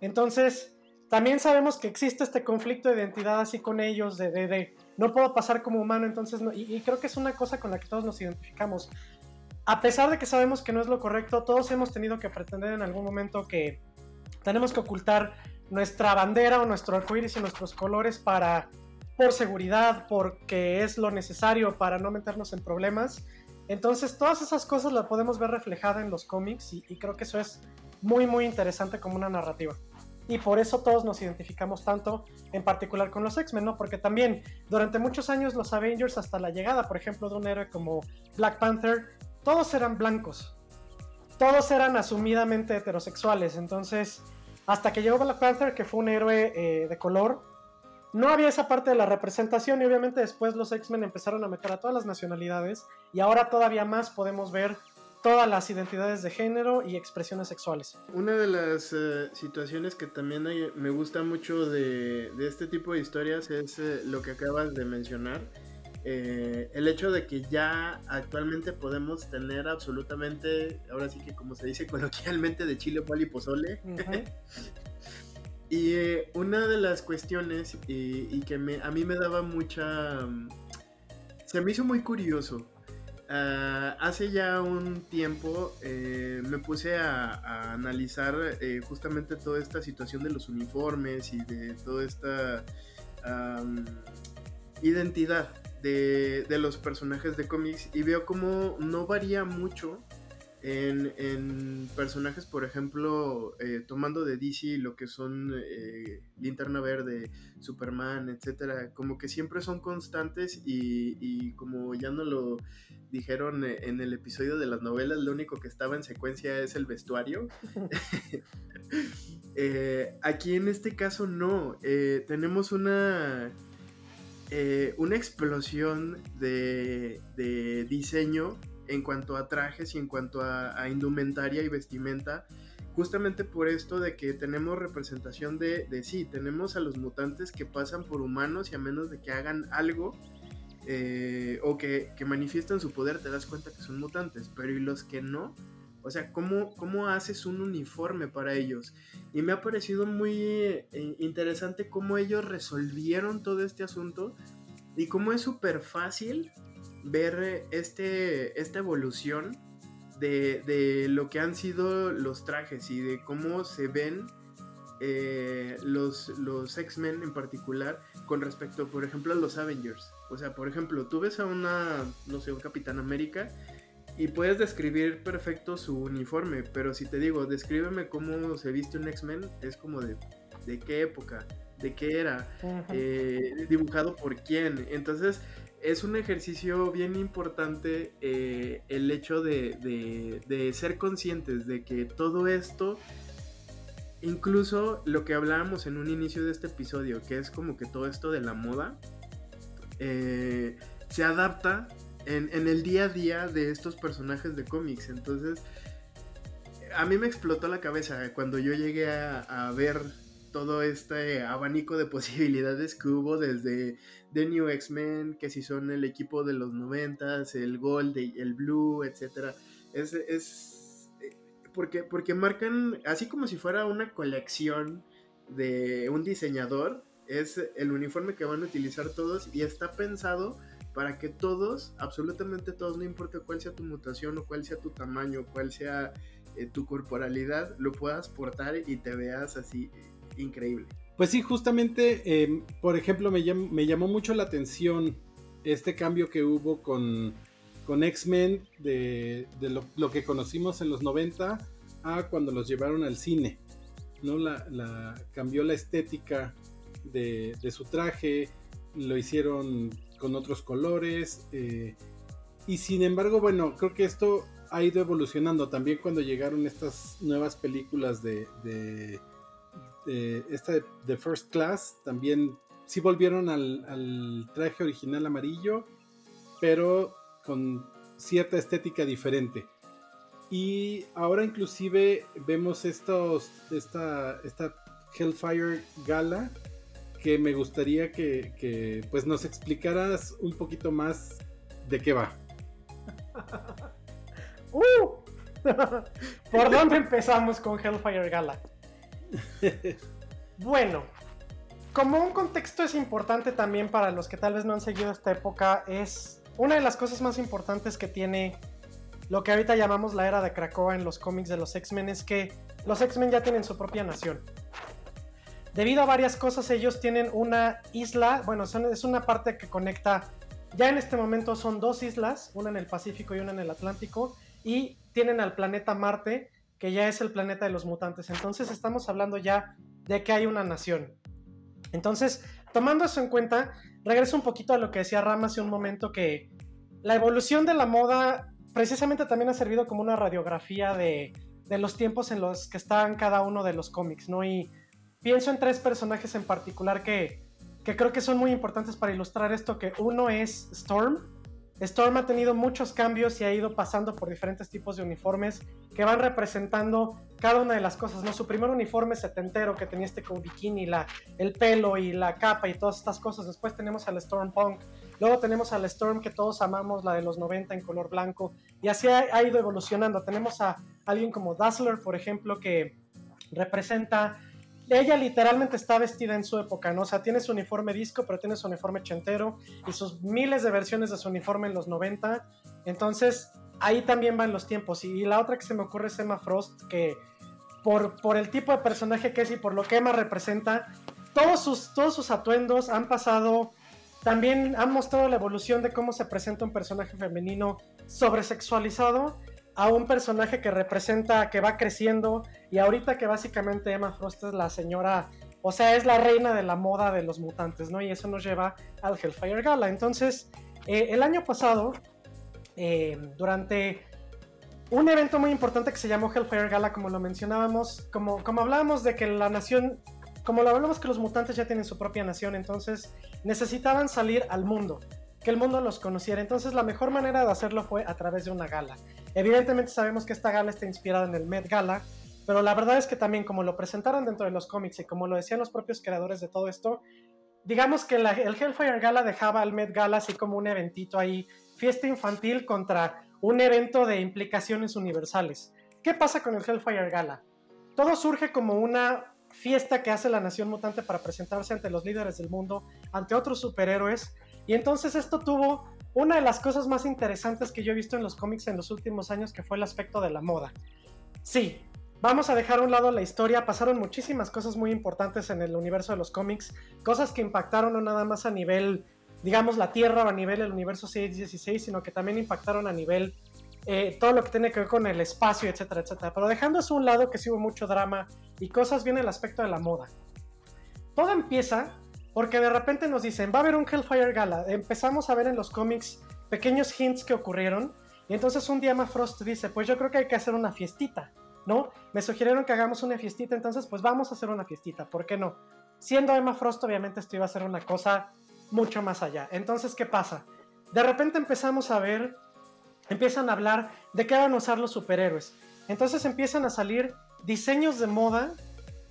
Speaker 3: Entonces, también sabemos que existe este conflicto de identidad así con ellos, de, de, no puedo pasar como humano, entonces, no, y, creo que es una cosa con la que todos nos identificamos. A pesar de que sabemos que no es lo correcto, todos hemos tenido que pretender en algún momento que tenemos que ocultar nuestra bandera o nuestro arcoíris y nuestros colores para por seguridad, porque es lo necesario para no meternos en problemas. Entonces, todas esas cosas las podemos ver reflejadas en los cómics y, creo que eso es muy, muy interesante como una narrativa. Y por eso todos nos identificamos tanto, en particular con los X-Men, ¿no? Porque también durante muchos años los Avengers, hasta la llegada, por ejemplo, de un héroe como Black Panther, todos eran blancos. Todos eran asumidamente heterosexuales. Entonces, hasta que llegó Black Panther, que fue un héroe eh, de color, no había esa parte de la representación y obviamente después los X-Men empezaron a meter a todas las nacionalidades y ahora todavía más podemos ver todas las identidades de género y expresiones sexuales.
Speaker 2: Una de las eh, situaciones que también me gusta mucho de, este tipo de historias es eh, lo que acabas de mencionar. Eh, el hecho de que ya actualmente podemos tener absolutamente, ahora sí que como se dice coloquialmente, de chile, poli y pozole. Y eh, una de las cuestiones y, que me, a mí me daba mucha... Se me hizo muy curioso. Ah, hace ya un tiempo eh, me puse a, analizar eh, justamente toda esta situación de los uniformes y de toda esta identidad de, de, los personajes de cómics y veo como no varía mucho en, personajes, por ejemplo, eh, tomando de DC lo que son eh, Linterna Verde, Superman, etcétera, como que siempre son constantes y, como ya no lo dijeron en el episodio de las novelas, lo único que estaba en secuencia es el vestuario. Eh, aquí en este caso no, tenemos una... una explosión de, de diseño en cuanto a trajes y en cuanto a, indumentaria y vestimenta, justamente por esto de que tenemos representación de, de, sí, tenemos a los mutantes que pasan por humanos y a menos de que hagan algo eh, o que, que manifiesten su poder, te das cuenta que son mutantes, pero ¿y los que no? O sea, ¿cómo, ¿cómo, haces un uniforme para ellos? Y me ha parecido muy eh, interesante cómo ellos resolvieron todo este asunto y cómo es súper fácil ver este, esta evolución de, lo que han sido los trajes y de cómo se ven eh, los, los X-Men en particular con respecto, por ejemplo, a los Avengers. O sea, por ejemplo, tú ves a una, no sé, un Capitán América y puedes describir perfecto su uniforme, pero si te digo, descríbeme cómo se viste un X-Men, es como de, de qué época, de qué era, eh, dibujado por quién. Entonces, es un ejercicio bien importante eh, el hecho de, ser conscientes de que todo esto, incluso lo que hablábamos en un inicio de este episodio, que es como que todo esto de la moda, eh, se adapta en, el día a día de estos personajes de cómics. Entonces, a mí me explotó la cabeza cuando yo llegué a ver todo este abanico de posibilidades que hubo desde The New X-Men, que si son el equipo de los noventas, el Gold, el Blue, etc. Es, es porque, porque marcan, así como si fuera una colección de un diseñador, es el uniforme que van a utilizar todos y está pensado para que todos, absolutamente todos, no importa cuál sea tu mutación o cuál sea tu tamaño, cuál sea eh, tu corporalidad, lo puedas portar y te veas así increíble.
Speaker 1: Pues sí, justamente, em, por ejemplo, me, me, llamó mucho la atención este cambio que hubo con, con X-Men de, lo, que conocimos en los 90 a cuando los llevaron al cine. ¿no? La, cambió la estética de, su traje, lo hicieron con otros colores. Eh, y sin embargo, bueno, creo que esto ha ido evolucionando también cuando llegaron estas nuevas películas de eh, esta de, First Class también sí volvieron al, traje original amarillo, pero con cierta estética diferente. Y ahora inclusive vemos estos, esta, esta Hellfire Gala que me gustaría que, que, pues nos explicaras un poquito más de qué va.
Speaker 3: ¡Uh! ¿Por dónde empezamos con Hellfire Gala? Bueno, como un contexto es importante también para los que tal vez no han seguido esta época, es una de las cosas más importantes que tiene lo que ahorita llamamos la era de Krakoa en los cómics de los X-Men es que los X-Men ya tienen su propia nación. Debido a varias cosas, ellos tienen una isla, bueno, es una parte que conecta, ya en este momento son dos islas, una en el Pacífico y una en el Atlántico, y tienen al planeta Marte, que ya es el planeta de los mutantes. Entonces estamos hablando ya de que hay una nación. Entonces, tomando eso en cuenta, regreso un poquito a lo que decía Ram hace un momento, que la evolución de la moda precisamente también ha servido como una radiografía de, de los tiempos en los que están cada uno de los cómics, ¿no? Y pienso en tres personajes en particular que, que creo que son muy importantes para ilustrar esto, que uno es Storm, Storm ha tenido muchos cambios y ha ido pasando por diferentes tipos de uniformes que van representando cada una de las cosas, ¿no? Su primer uniforme setentero que tenía este con bikini, la, el pelo y la capa y todas estas cosas. Después tenemos al Storm Punk. Luego tenemos al Storm que todos amamos, la de los 90 en color blanco. Y así ha ido evolucionando. Tenemos a alguien como Dazzler, por ejemplo, que representa ella literalmente está vestida en su época, ¿no? O sea, tiene su uniforme disco, pero tiene su uniforme chentero y sus miles de versiones de su uniforme en los 90. Entonces, ahí también van los tiempos. Y, la otra que se me ocurre es Emma Frost, que por, por el tipo de personaje que es y por lo que Emma representa, todos sus, todos sus atuendos han pasado, también han mostrado la evolución de cómo se presenta un personaje femenino sobresexualizado a un personaje que representa, que va creciendo, y ahorita que básicamente Emma Frost es la señora, o sea, es la reina de la moda de los mutantes, ¿no? Y eso nos lleva al Hellfire Gala. Entonces, eh, el año pasado, eh, durante un evento muy importante que se llamó Hellfire Gala, como lo mencionábamos, como, como hablábamos de que la nación, como lo hablamos que los mutantes ya tienen su propia nación, entonces necesitaban salir al mundo que el mundo los conociera. Entonces la mejor manera de hacerlo fue a través de una gala. Evidentemente sabemos que esta gala está inspirada en el Met Gala, pero la verdad es que también como lo presentaron dentro de los cómics y como lo decían los propios creadores de todo esto, digamos que el Hellfire Gala dejaba al Met Gala así como un eventito ahí, fiesta infantil contra un evento de implicaciones universales. ¿Qué pasa con el Hellfire Gala? Todo surge como una fiesta que hace la Nación Mutante para presentarse ante los líderes del mundo, ante otros superhéroes, y entonces esto tuvo una de las cosas más interesantes que yo he visto en los cómics en los últimos años, que fue el aspecto de la moda. Sí, vamos a dejar a un lado la historia, pasaron muchísimas cosas muy importantes en el universo de los cómics, cosas que impactaron no nada más a nivel, digamos, la Tierra o a nivel del universo 616, sino que también impactaron a nivel eh, todo lo que tiene que ver con el espacio, etcétera, etcétera. Pero dejando eso a un lado, que sí hubo mucho drama y cosas, viene el aspecto de la moda. Todo empieza porque de repente nos dicen, va a haber un Hellfire Gala. Empezamos a ver en los cómics pequeños hints que ocurrieron. Y entonces un día Frost dice, pues yo creo que hay que hacer una fiestita, ¿no? Me sugirieron que hagamos una fiestita, entonces pues vamos a hacer una fiestita, ¿por qué no? Siendo Emma Frost, obviamente esto iba a ser una cosa mucho más allá. Entonces, ¿qué pasa? De repente empezamos a ver, empiezan a hablar de qué van a usar los superhéroes. Entonces empiezan a salir diseños de moda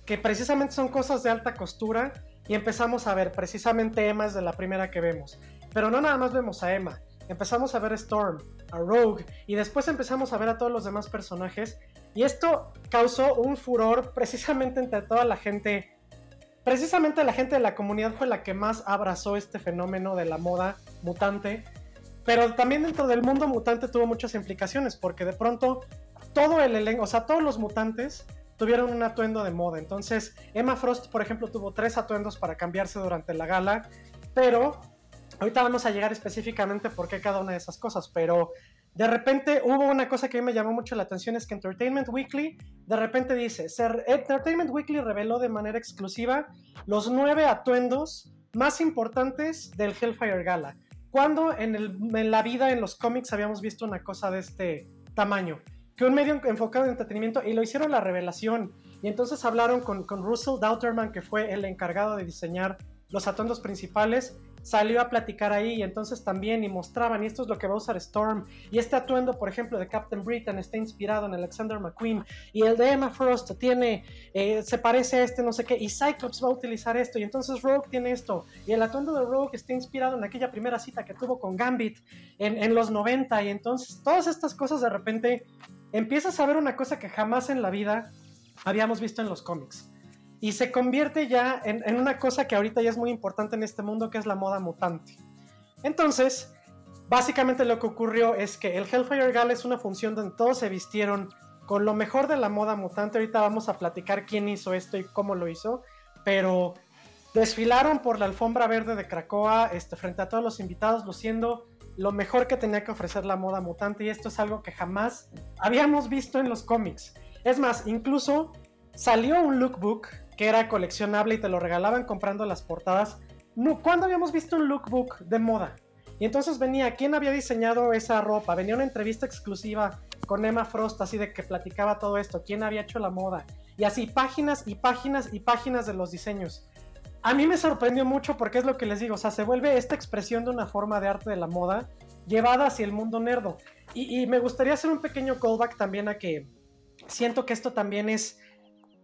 Speaker 3: que precisamente son cosas de alta costura y empezamos a ver, precisamente Emma es de la primera que vemos. Pero no nada más vemos a Emma, empezamos a ver a Storm, a Rogue y después empezamos a ver a todos los demás personajes y esto causó un furor precisamente entre toda la gente. Precisamente la gente de la comunidad fue la que más abrazó este fenómeno de la moda mutante. Pero también dentro del mundo mutante tuvo muchas implicaciones porque de pronto todo el elenco, o sea, todos los mutantes tuvieron un atuendo de moda. Entonces, Emma Frost, por ejemplo, tuvo tres atuendos para cambiarse durante la gala, pero ahorita vamos a llegar específicamente por qué cada una de esas cosas, pero de repente hubo una cosa que a mí me llamó mucho la atención, es que Entertainment Weekly de repente dice, Entertainment Weekly reveló de manera exclusiva los nueve atuendos más importantes del Hellfire Gala. Cuando en, en la vida, en los cómics, habíamos visto una cosa de este tamaño? Que un medio enfocado en entretenimiento y lo hicieron la revelación. Y entonces hablaron con, con Russell Dauterman, que fue el encargado de diseñar los atuendos principales, salió a platicar ahí y entonces también y mostraban, y esto es lo que va a usar Storm, y este atuendo, por ejemplo, de Captain Britain está inspirado en Alexander McQueen, y el de Emma Frost tiene, eh, se parece a este no sé qué, y Cyclops va a utilizar esto, y entonces Rogue tiene esto, y el atuendo de Rogue está inspirado en aquella primera cita que tuvo con Gambit en, en los 90, y entonces todas estas cosas de repente empiezas a ver una cosa que jamás en la vida habíamos visto en los cómics y se convierte ya en, una cosa que ahorita ya es muy importante en este mundo, que es la moda mutante. Entonces, básicamente lo que ocurrió es que el Hellfire Gala es una función donde todos se vistieron con lo mejor de la moda mutante. Ahorita vamos a platicar quién hizo esto y cómo lo hizo, pero desfilaron por la alfombra verde de Cracoa este, frente a todos los invitados, luciendo lo mejor que tenía que ofrecer la moda mutante y esto es algo que jamás habíamos visto en los cómics. Es más, incluso salió un lookbook que era coleccionable y te lo regalaban comprando las portadas. No, ¿Cuándo habíamos visto un lookbook de moda? Y entonces venía, ¿quién había diseñado esa ropa? Venía una entrevista exclusiva con Emma Frost, así de que platicaba todo esto, quién había hecho la moda. Y así, páginas y páginas y páginas de los diseños. A mí me sorprendió mucho porque es lo que les digo, o sea, se vuelve esta expresión de una forma de arte de la moda llevada hacia el mundo nerdo. Y, me gustaría hacer un pequeño callback también a que siento que esto también es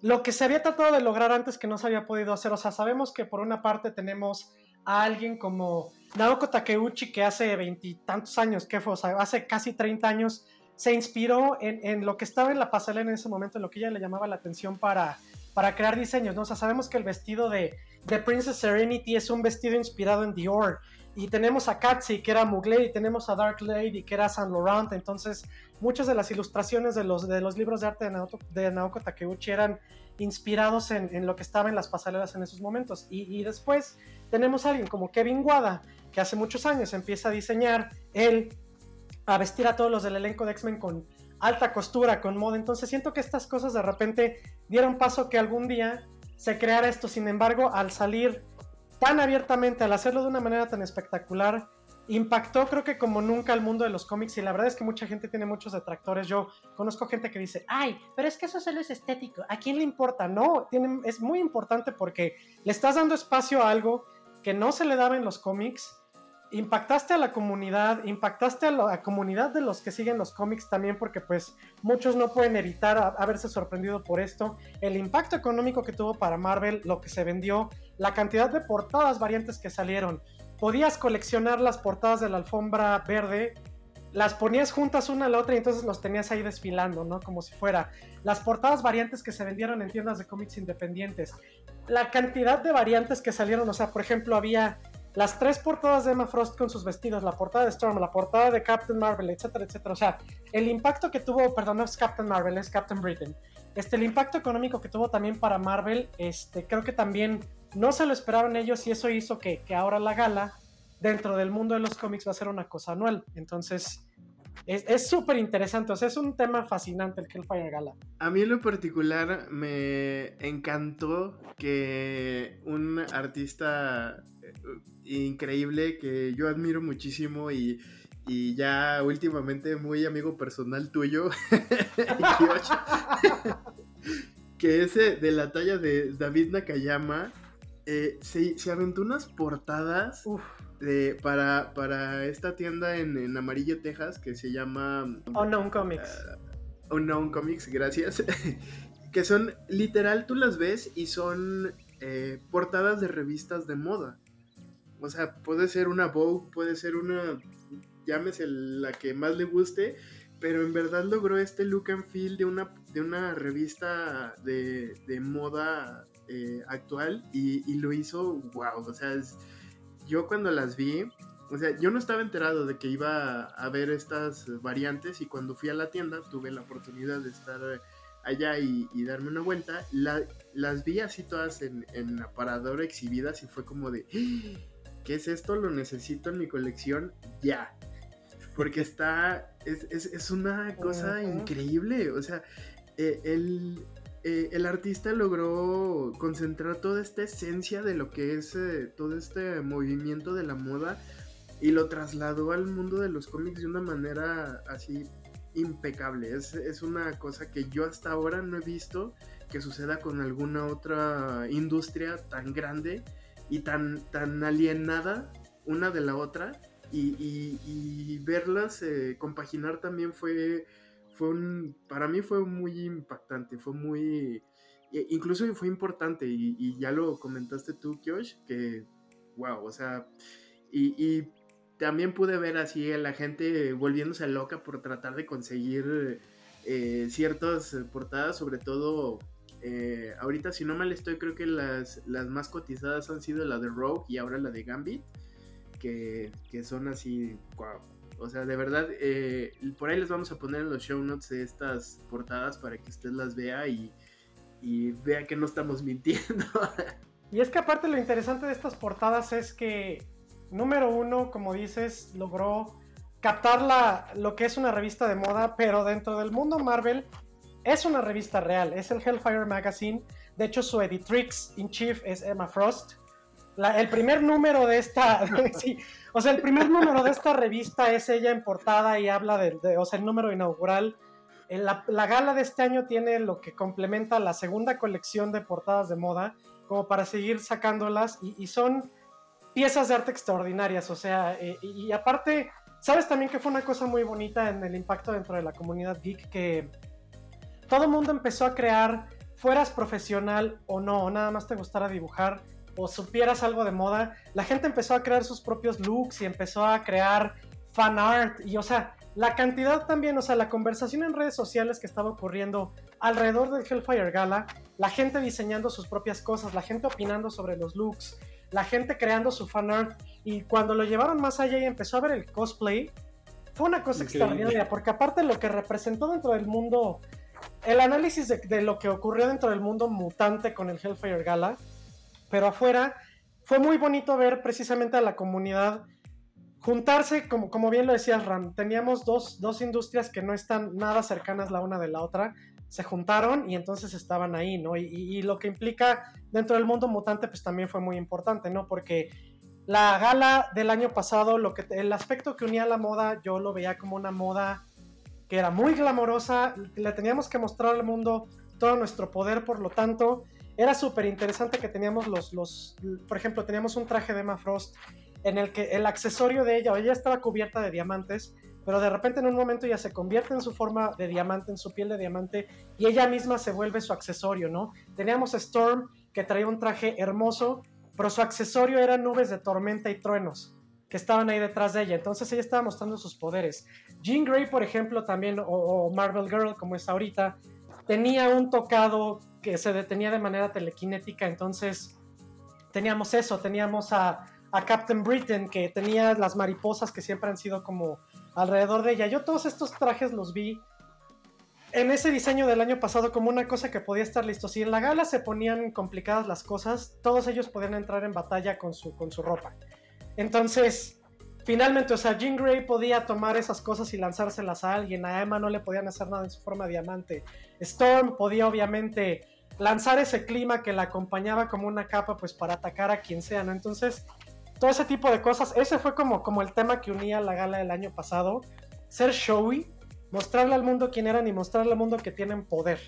Speaker 3: lo que se había tratado de lograr antes que no se había podido hacer. O sea, sabemos que por una parte tenemos a alguien como Naoko Takeuchi que hace veintitantos años, que fue, o sea, hace casi 30 años, se inspiró en, lo que estaba en la pasarela en ese momento, en lo que ella le llamaba la atención para, para crear diseños, ¿no? O sea, sabemos que el vestido de, de Princess Serenity es un vestido inspirado en Dior y tenemos a Katsi, que era Mugler, y tenemos a Dark Lady, que era Saint Laurent. Entonces, muchas de las ilustraciones de los, libros de arte de Naoko, Takeuchi eran inspirados en, lo que estaba en las pasarelas en esos momentos. Y, y, después tenemos a alguien como Kevin Wada, que hace muchos años empieza a diseñar él, a vestir a todos los del elenco de X-Men con alta costura, con moda. Entonces, siento que estas cosas de repente dieron paso que algún día se creara esto. Sin embargo, al salir tan abiertamente, al hacerlo de una manera tan espectacular, impactó creo que como nunca el mundo de los cómics y la verdad es que mucha gente tiene muchos detractores. Yo conozco gente que dice, ay, pero es que eso solo es estético, ¿a quién le importa? No, tiene, es muy importante porque le estás dando espacio a algo que no se le daba en los cómics. Impactaste a la comunidad, impactaste a la comunidad de los que siguen los cómics también porque pues muchos no pueden evitar haberse sorprendido por esto. El impacto económico que tuvo para Marvel, lo que se vendió, la cantidad de portadas variantes que salieron. Podías coleccionar las portadas de la alfombra verde, las ponías juntas una a la otra y entonces los tenías ahí desfilando, ¿no? Como si fuera las portadas variantes que se vendieron en tiendas de cómics independientes. La cantidad de variantes que salieron, o sea, por ejemplo, había las tres portadas de Emma Frost con sus vestidos, la portada de Storm, la portada de Captain Marvel, etcétera, etcétera. O sea, el impacto que tuvo, perdón, no es Captain Marvel, es Captain Britain. Este, el impacto económico que tuvo también para Marvel, este, creo que también no se lo esperaron ellos y eso hizo que, ahora la gala dentro del mundo de los cómics va a ser una cosa anual. Entonces, es súper interesante, o sea, es un tema fascinante el Hellfire Gala.
Speaker 2: A mí en lo particular me encantó que un artista increíble que yo admiro muchísimo y, y ya últimamente muy amigo personal tuyo, que ese de la talla de David Nakayama, eh, se, aventó unas portadas de, para, para esta tienda en, Amarillo, Texas, que se llama...
Speaker 3: Unknown Comics.
Speaker 2: Uh, Unknown Comics, gracias. que son, literal, tú las ves y son eh, portadas de revistas de moda. O sea, puede ser una Vogue, puede ser una, llámese la que más le guste, pero en verdad logró este look and feel de una, de una revista de, de moda eh, actual y, lo hizo, wow, o sea, yo cuando las vi, o sea, yo no estaba enterado de que iba a ver estas variantes y cuando fui a la tienda tuve la oportunidad de estar allá y, darme una vuelta, las vi así todas en, en aparador exhibidas y fue como de, ¿qué es esto? Lo necesito en mi colección ya. Porque está, es, es, una cosa increíble, o sea, eh, el, eh, el artista logró concentrar toda esta esencia de lo que es eh, todo este movimiento de la moda y lo trasladó al mundo de los cómics de una manera así impecable. Es, una cosa que yo hasta ahora no he visto que suceda con alguna otra industria tan grande y tan, tan alienada una de la otra y, verlas eh, compaginar también fue, fue para mí fue muy impactante, fue muy, e, incluso fue importante y, ya lo comentaste tú, Kiosh, que, wow, o sea, y, también pude ver así a la gente volviéndose loca por tratar de conseguir eh, ciertas portadas, sobre todo eh, ahorita si no mal estoy, creo que las, las más cotizadas han sido la de Rogue y ahora la de Gambit que, son así. O sea, de verdad, eh, por ahí les vamos a poner en los show notes estas portadas para que usted las vea y, y vea que no estamos mintiendo.
Speaker 3: y es que aparte lo interesante de estas portadas es que, número uno, como dices, logró captar la, lo que es una revista de moda, pero dentro del mundo Marvel es una revista real, es el Hellfire Magazine. De hecho, su editrix in chief es Emma Frost el primer número de esta, o sea, el primer número de esta revista es ella en portada y habla de, o sea, el número inaugural. La, la, gala de este año tiene lo que complementa la segunda colección de portadas de moda, como para seguir sacándolas, y, son piezas de arte extraordinarias, o sea, eh, y, aparte, sabes también que fue una cosa muy bonita en el impacto dentro de la comunidad geek, que todo el mundo empezó a crear, fueras profesional o no, o nada más te gustara dibujar, o supieras algo de moda, la gente empezó a crear sus propios looks y empezó a crear fan art. Y o sea, la cantidad también, o sea, la conversación en redes sociales que estaba ocurriendo alrededor del Hellfire Gala, la gente diseñando sus propias cosas, la gente opinando sobre los looks, la gente creando su fan art. Y cuando lo llevaron más allá y empezó a ver el cosplay, fue una cosa extraordinaria porque aparte lo que representó dentro del mundo, el análisis de, lo que ocurrió dentro del mundo mutante con el Hellfire Gala, pero afuera fue muy bonito ver precisamente a la comunidad juntarse, como, bien lo decías Ram, teníamos dos, industrias que no están nada cercanas la una de la otra, se juntaron y entonces estaban ahí, ¿no? Y, lo que implica dentro del mundo mutante pues también fue muy importante, ¿no? Porque la gala del año pasado, lo que, el aspecto que unía a la moda, yo lo veía como una moda que era muy glamorosa, le teníamos que mostrar al mundo todo nuestro poder, por lo tanto, era súper interesante que teníamos los, los, por ejemplo, teníamos un traje de Emma Frost en el que el accesorio de ella, ella estaba cubierta de diamantes, pero de repente en un momento ya se convierte en su forma de diamante, en su piel de diamante, y ella misma se vuelve su accesorio, ¿no? Teníamos Storm, que traía un traje hermoso, pero su accesorio eran nubes de tormenta y truenos que estaban ahí detrás de ella. Entonces ella estaba mostrando sus poderes. Jean Grey, por ejemplo, también, o Marvel Girl, como es ahorita, tenía un tocado que se detenía de manera telequinética, entonces teníamos eso, teníamos a, Captain Britain que tenía las mariposas que siempre han sido como alrededor de ella. Yo todos estos trajes los vi en ese diseño del año pasado como una cosa que podía estar listo. Si en la gala se ponían complicadas las cosas, todos ellos podían entrar en batalla con su, con su ropa. Entonces, finalmente, o sea, Jean Grey podía tomar esas cosas y lanzárselas a alguien. A Emma no le podían hacer nada en su forma de diamante. Storm podía obviamente lanzar ese clima que la acompañaba como una capa pues para atacar a quien sea, ¿no? Entonces, todo ese tipo de cosas, ese fue como, como el tema que unía la gala del año pasado. Ser showy, mostrarle al mundo quién eran y mostrarle al mundo que tienen poder.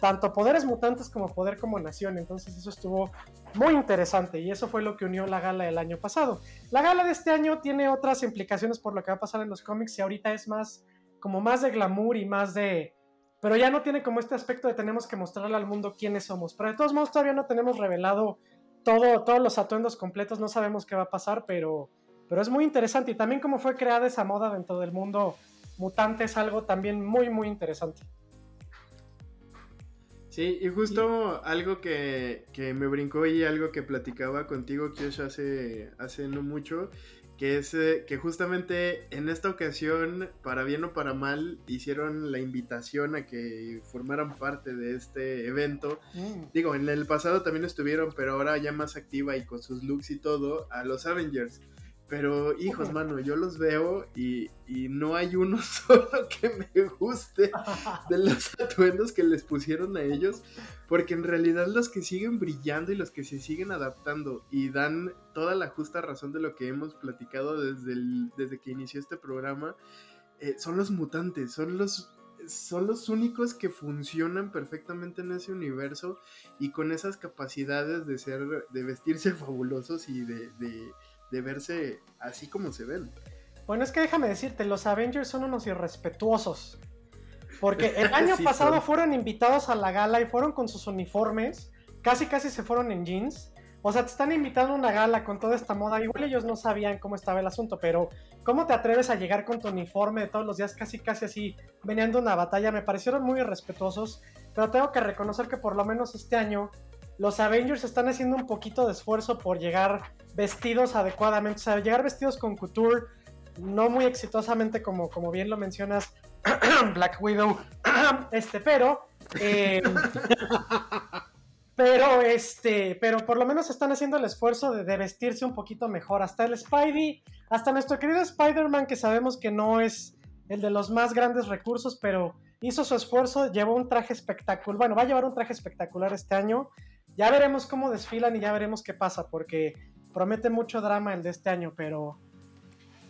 Speaker 3: Tanto poderes mutantes como poder como nación. Entonces eso estuvo muy interesante y eso fue lo que unió la gala del año pasado. La gala de este año tiene otras implicaciones por lo que va a pasar en los cómics y ahorita es más como más de glamour y más de pero ya no tiene como este aspecto de tenemos que mostrarle al mundo quiénes somos. Pero de todos modos todavía no tenemos revelado todo, todos los atuendos completos, no sabemos qué va a pasar, pero, pero es muy interesante y también cómo fue creada esa moda dentro del mundo mutante es algo también muy muy interesante.
Speaker 2: Sí, y justo algo que, me brincó y algo que platicaba contigo, Kiosh, hace, hace no mucho, que es eh, que justamente en esta ocasión, para bien o para mal, hicieron la invitación a que formaran parte de este evento. Mm. Digo, en el pasado también estuvieron, pero ahora ya más activa y con sus looks y todo, a los Avengers. Pero, hijos, mano, yo los veo y, no hay uno solo que me guste de los atuendos que les pusieron a ellos. Porque en realidad los que siguen brillando y los que se siguen adaptando y dan toda la justa razón de lo que hemos platicado desde, desde que inició este programa, eh, son los mutantes, son los son los únicos que funcionan perfectamente en ese universo y con esas capacidades de ser, de vestirse fabulosos y de, de verse así como se ven.
Speaker 3: Bueno, es que déjame decirte, los Avengers son unos irrespetuosos. Porque el año pasado fueron invitados a la gala y fueron con sus uniformes, casi casi se fueron en jeans. O sea, te están invitando a una gala con toda esta moda. Igual ellos no sabían cómo estaba el asunto, pero ¿cómo te atreves a llegar con tu uniforme de todos los días, casi casi así, veniendo una batalla? Me parecieron muy irrespetuosos, pero tengo que reconocer que por lo menos este año los Avengers están haciendo un poquito de esfuerzo por llegar vestidos adecuadamente, o sea, llegar vestidos con couture, no muy exitosamente como, como bien lo mencionas, Black Widow, este, pero... Eh, pero este, pero por lo menos están haciendo el esfuerzo de, vestirse un poquito mejor. Hasta el Spidey, hasta nuestro querido Spider-Man, que sabemos que no es el de los más grandes recursos, pero hizo su esfuerzo, llevó un traje espectacular. Bueno, va a llevar un traje espectacular este año. Ya veremos cómo desfilan y ya veremos qué pasa, porque promete mucho drama el de este año, pero.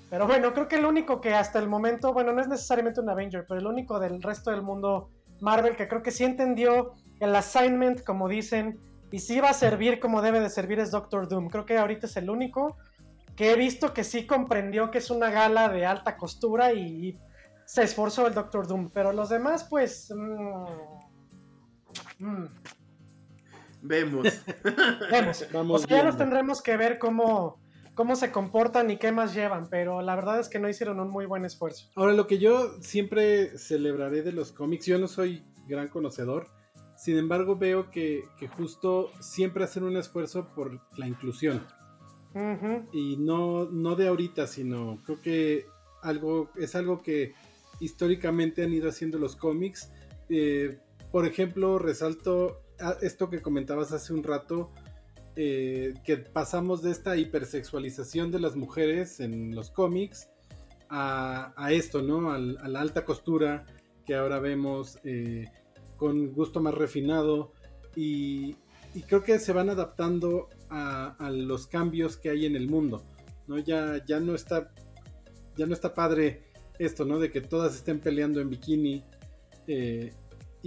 Speaker 3: Pero bueno, creo que el único que hasta el momento, bueno, no es necesariamente un Avenger, pero el único del resto del mundo Marvel que creo que sí entendió el assignment, como dicen, y sí va a servir como debe de servir es Doctor Doom. Creo que ahorita es el único que he visto que sí comprendió que es una gala de alta costura y, se esforzó el Doctor Doom. Pero los demás, pues. Mm,
Speaker 2: mm. Vemos.
Speaker 3: Vemos. o sea, ya nos tendremos que ver cómo, cómo se comportan y qué más llevan, pero la verdad es que no hicieron un muy buen esfuerzo.
Speaker 1: Ahora, lo que yo siempre celebraré de los cómics, yo no soy gran conocedor, sin embargo veo que, justo siempre hacen un esfuerzo por la inclusión. Y no, no de ahorita, sino creo que algo, es algo que históricamente han ido haciendo los cómics. Eh, por ejemplo, resalto esto que comentabas hace un rato, eh, que pasamos de esta hipersexualización de las mujeres en los cómics a, esto, ¿no? A, la alta costura que ahora vemos eh, con gusto más refinado y, creo que se van adaptando a, los cambios que hay en el mundo, ¿no? Ya, ya no está ya no está padre esto, ¿no? De que todas estén peleando en bikini. Eh,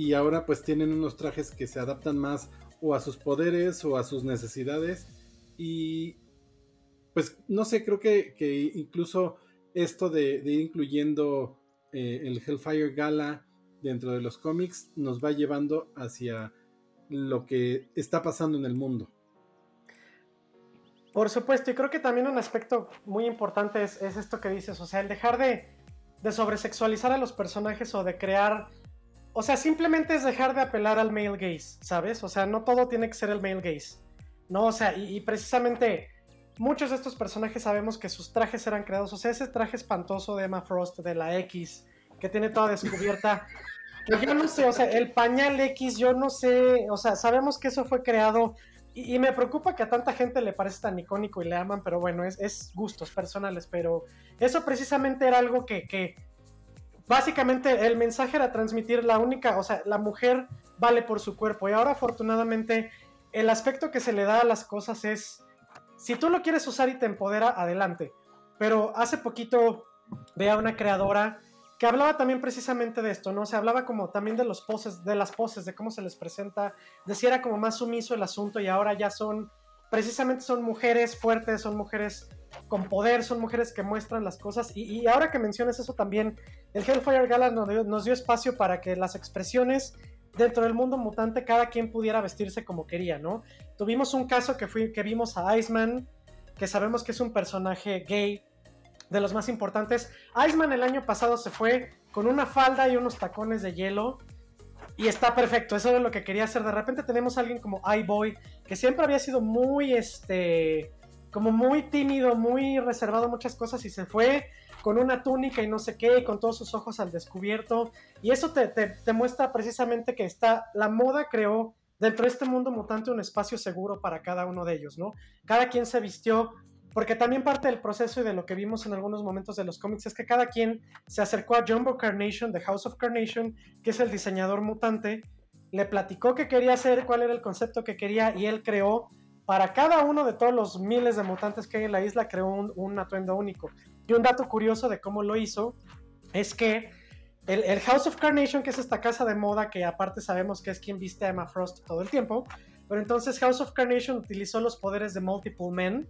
Speaker 1: y ahora pues tienen unos trajes que se adaptan más o a sus poderes o a sus necesidades y pues no sé, creo que, incluso esto de, ir incluyendo eh, el Hellfire Gala dentro de los cómics nos va llevando hacia lo que está pasando en el mundo.
Speaker 3: Por supuesto, y creo que también un aspecto muy importante es, esto que dices, o sea, el dejar de, de sobresexualizar a los personajes o de crear o sea, simplemente es dejar de apelar al male gaze, ¿sabes? O sea, no todo tiene que ser el male gaze. No, o sea, y, precisamente muchos de estos personajes sabemos que sus trajes eran creados. O sea, ese traje espantoso de Emma Frost de la X, que tiene toda descubierta. que yo no sé, o sea, el pañal X, yo no sé. O sea, sabemos que eso fue creado. Y, me preocupa que a tanta gente le parece tan icónico y le aman, pero bueno, es, gustos personales. Pero eso precisamente era algo que básicamente el mensaje era transmitir la única, o sea, la mujer vale por su cuerpo. Y ahora afortunadamente el aspecto que se le da a las cosas es, si tú lo quieres usar y te empodera, adelante. Pero hace poquito ve a una creadora que hablaba también precisamente de esto, ¿no? Se hablaba como también de los poses, de las poses, de cómo se les presenta, de si era como más sumiso el asunto y ahora ya son, precisamente son mujeres fuertes, son mujeres con poder, son mujeres que muestran las cosas. Y, ahora que mencionas eso también, el Hellfire Gala nos dio, espacio para que las expresiones dentro del mundo mutante cada quien pudiera vestirse como quería, ¿no? Tuvimos un caso que, fue, que vimos a Iceman, que sabemos que es un personaje gay de los más importantes. Iceman el año pasado se fue con una falda y unos tacones de hielo. Y está perfecto, eso es lo que quería hacer. De repente tenemos a alguien como iBoy, que siempre había sido muy, este, como muy tímido, muy reservado muchas cosas y se fue con una túnica y no sé qué, y con todos sus ojos al descubierto. Y eso te, te, muestra precisamente que está, la moda creó dentro de este mundo mutante un espacio seguro para cada uno de ellos, ¿no? Cada quien se vistió, porque también parte del proceso y de lo que vimos en algunos momentos de los cómics es que cada quien se acercó a Jumbo Carnation, de House of Carnation, que es el diseñador mutante, le platicó qué quería hacer, cuál era el concepto que quería y él creó para cada uno de todos los miles de mutantes que hay en la isla creó un, atuendo único. Y un dato curioso de cómo lo hizo es que el, House of Carnation, que es esta casa de moda que aparte sabemos que es quien viste a Emma Frost todo el tiempo, pero entonces House of Carnation utilizó los poderes de Multiple Men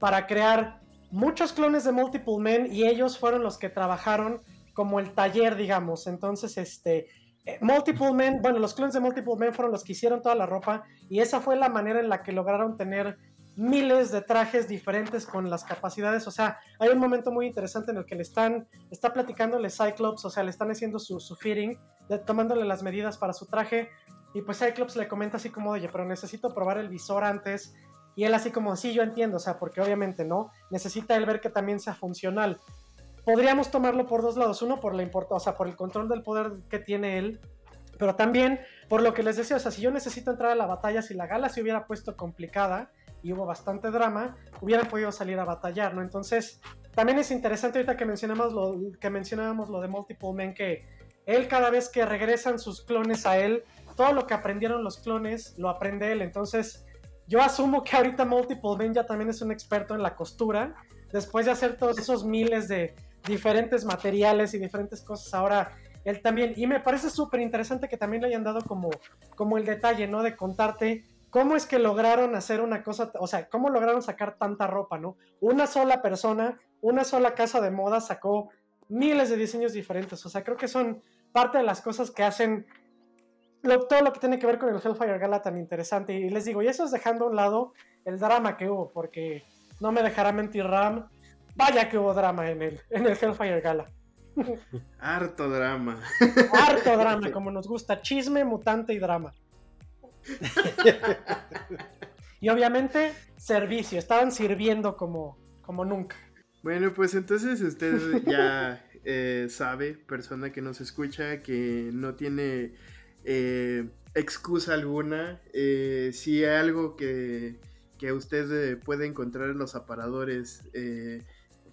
Speaker 3: para crear muchos clones de Multiple Men y ellos fueron los que trabajaron como el taller, digamos. Entonces, este, eh, Multiple Men, bueno, los clones de Multiple Men fueron los que hicieron toda la ropa y esa fue la manera en la que lograron tener miles de trajes diferentes con las capacidades. O sea, hay un momento muy interesante en el que le están, está platicándole Cyclops, o sea, le están haciendo su, su fitting, tomándole las medidas para su traje. Y pues Cyclops le comenta así como, oye, pero necesito probar el visor antes. Y él así como, sí, yo entiendo, o sea, porque obviamente no, necesita él ver que también sea funcional. Podríamos tomarlo por dos lados, uno por la importancia, o sea, por el control del poder que tiene él, pero también por lo que les decía, o sea, si yo necesito entrar a la batalla, si la gala se hubiera puesto complicada, y hubo bastante drama, hubieran podido salir a batallar, ¿no? Entonces, también es interesante ahorita que mencionamos lo, que mencionábamos lo de Multiple Men, que él cada vez que regresan sus clones a él, todo lo que aprendieron los clones lo aprende él. Entonces, yo asumo que ahorita Multiple Men ya también es un experto en la costura. Después de hacer todos esos miles de diferentes materiales y diferentes cosas, ahora él también. Y me parece súper interesante que también le hayan dado como, como el detalle, ¿no? De contarte ¿Cómo es que lograron hacer una cosa, o sea, cómo lograron sacar tanta ropa, ¿no? Una sola persona, una sola casa de moda sacó miles de diseños diferentes, o sea, creo que son parte de las cosas que hacen todo lo que tiene que ver con el Hellfire Gala tan interesante. Y les digo, y eso es dejando a un lado el drama que hubo, porque no me dejará mentir Ram, vaya que hubo drama en el, en el Hellfire Gala.
Speaker 2: Harto drama.
Speaker 3: Harto drama, como nos gusta, chisme, mutante y drama. y obviamente, servicio, estaban sirviendo como, como nunca.
Speaker 2: Bueno, pues entonces usted ya eh, sabe, persona que nos escucha, que no tiene eh, excusa alguna. Eh, si hay algo que, que usted puede encontrar en los aparadores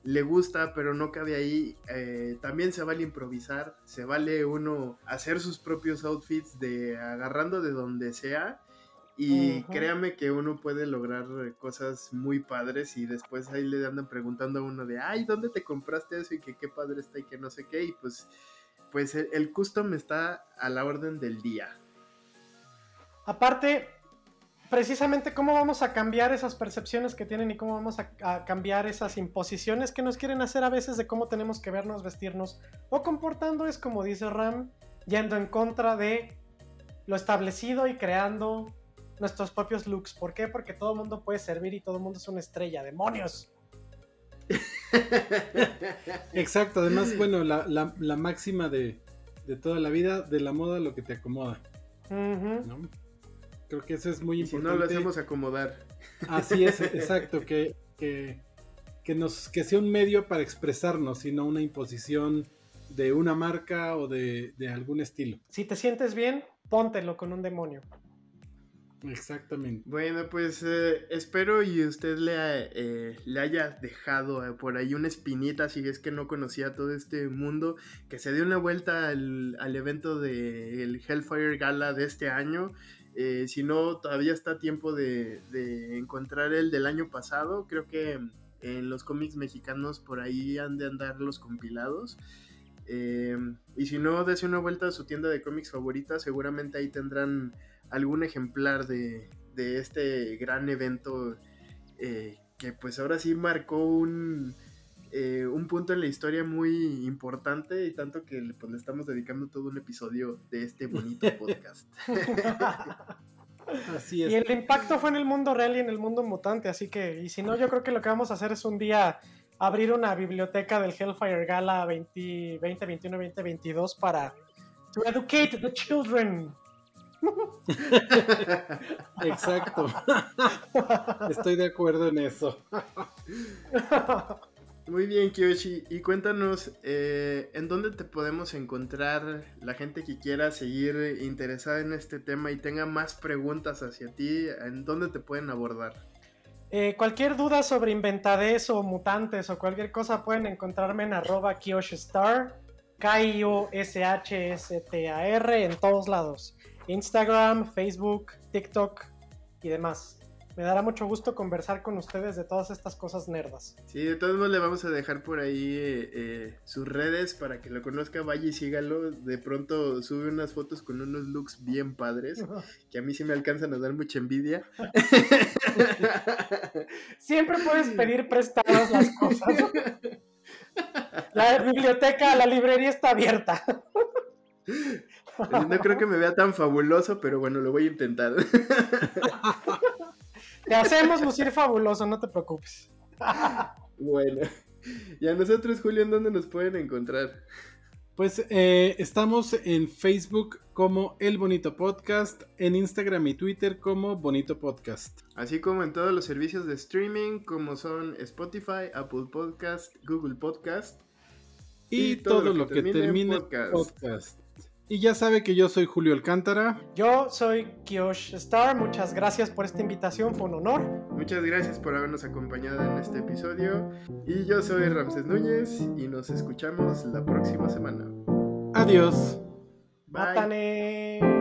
Speaker 2: le gusta, pero no cabe ahí. Eh, también se vale improvisar, se vale uno hacer sus propios outfits de agarrando de donde sea. Y créame que uno puede lograr cosas muy padres y después ahí le andan preguntando a uno de, ay, ¿dónde te compraste eso? Y que qué padre está y que no sé qué. Y pues, pues el, custom está a la orden del día.
Speaker 3: Aparte, precisamente cómo vamos a cambiar esas percepciones que tienen y cómo vamos a, cambiar esas imposiciones que nos quieren hacer a veces de cómo tenemos que vernos, vestirnos o comportando es como dice Ram, yendo en contra de lo establecido y creando nuestros propios looks. ¿Por qué? Porque todo el mundo puede servir y todo el mundo es una estrella. ¡Demonios!
Speaker 1: Exacto, además, bueno, la, máxima de, toda la vida, de la moda, lo que te acomoda. Creo que eso es muy importante.
Speaker 2: Si no lo hacemos acomodar.
Speaker 1: Así es, exacto, que, que, nos, que sea un medio para expresarnos y no una imposición de una marca o de, algún estilo.
Speaker 3: Si te sientes bien, póntelo con un demonio.
Speaker 1: Exactamente.
Speaker 2: Bueno, pues eh, espero y usted le, eh, le haya dejado eh, por ahí una espinita si es que no conocía todo este mundo, que se dé una vuelta al, al evento del Hellfire Gala de este año. Eh, si no, todavía está tiempo de, encontrar el del año pasado. Creo que en los cómics mexicanos por ahí han de andar los compilados. Eh, y si no, dése una vuelta a su tienda de cómics favorita. Seguramente ahí tendrán algún ejemplar de, este gran evento eh, que pues ahora sí marcó un, un punto en la historia muy importante y tanto que pues, le estamos dedicando todo un episodio de este bonito podcast.
Speaker 3: Así es. Y el impacto fue en el mundo real y en el mundo mutante, así que, y si no, yo creo que lo que vamos a hacer es un día abrir una biblioteca del Hellfire Gala 2021 2022 para to educate the children.
Speaker 1: Exacto. Estoy de acuerdo en eso.
Speaker 2: Muy bien, Kiyoshi. Y cuéntanos, eh, ¿en dónde te podemos encontrar la gente que quiera seguir interesada en este tema y tenga más preguntas hacia ti? ¿En dónde te pueden abordar?
Speaker 3: Eh, cualquier duda sobre inventades o mutantes o cualquier cosa pueden encontrarme en arroba KyoshiStar, K-I-O-S-H-S-T-A-R, en todos lados. Instagram, Facebook, TikTok y demás. Me dará mucho gusto conversar con ustedes de todas estas cosas nerdas.
Speaker 2: Sí, de todos modos le vamos a dejar por ahí eh, eh, sus redes para que lo conozca, vaya y sígalo. De pronto sube unas fotos con unos looks bien padres, que a mí sí me alcanzan a dar mucha envidia.
Speaker 3: Siempre puedes pedir prestadas las cosas. La biblioteca, la librería está abierta.
Speaker 2: No creo que me vea tan fabuloso, pero bueno, lo voy a intentar.
Speaker 3: Te hacemos lucir fabuloso, no te preocupes.
Speaker 2: bueno. Y a nosotros, Julio, ¿en dónde nos pueden encontrar?
Speaker 1: Pues eh, estamos en Facebook como El Bonito Podcast, en Instagram y Twitter como Bonito Podcast.
Speaker 2: Así como en todos los servicios de streaming como son Spotify, Apple Podcast, Google Podcast.
Speaker 1: Y, todo, lo que, termine, podcast. Y ya sabe que yo soy Julio Alcántara.
Speaker 3: Yo soy Kiosh Star. Muchas gracias por esta invitación, fue un honor.
Speaker 2: Muchas gracias por habernos acompañado en este episodio. Y yo soy Ramses Núñez y nos escuchamos la próxima semana.
Speaker 1: Adiós.
Speaker 3: Bye.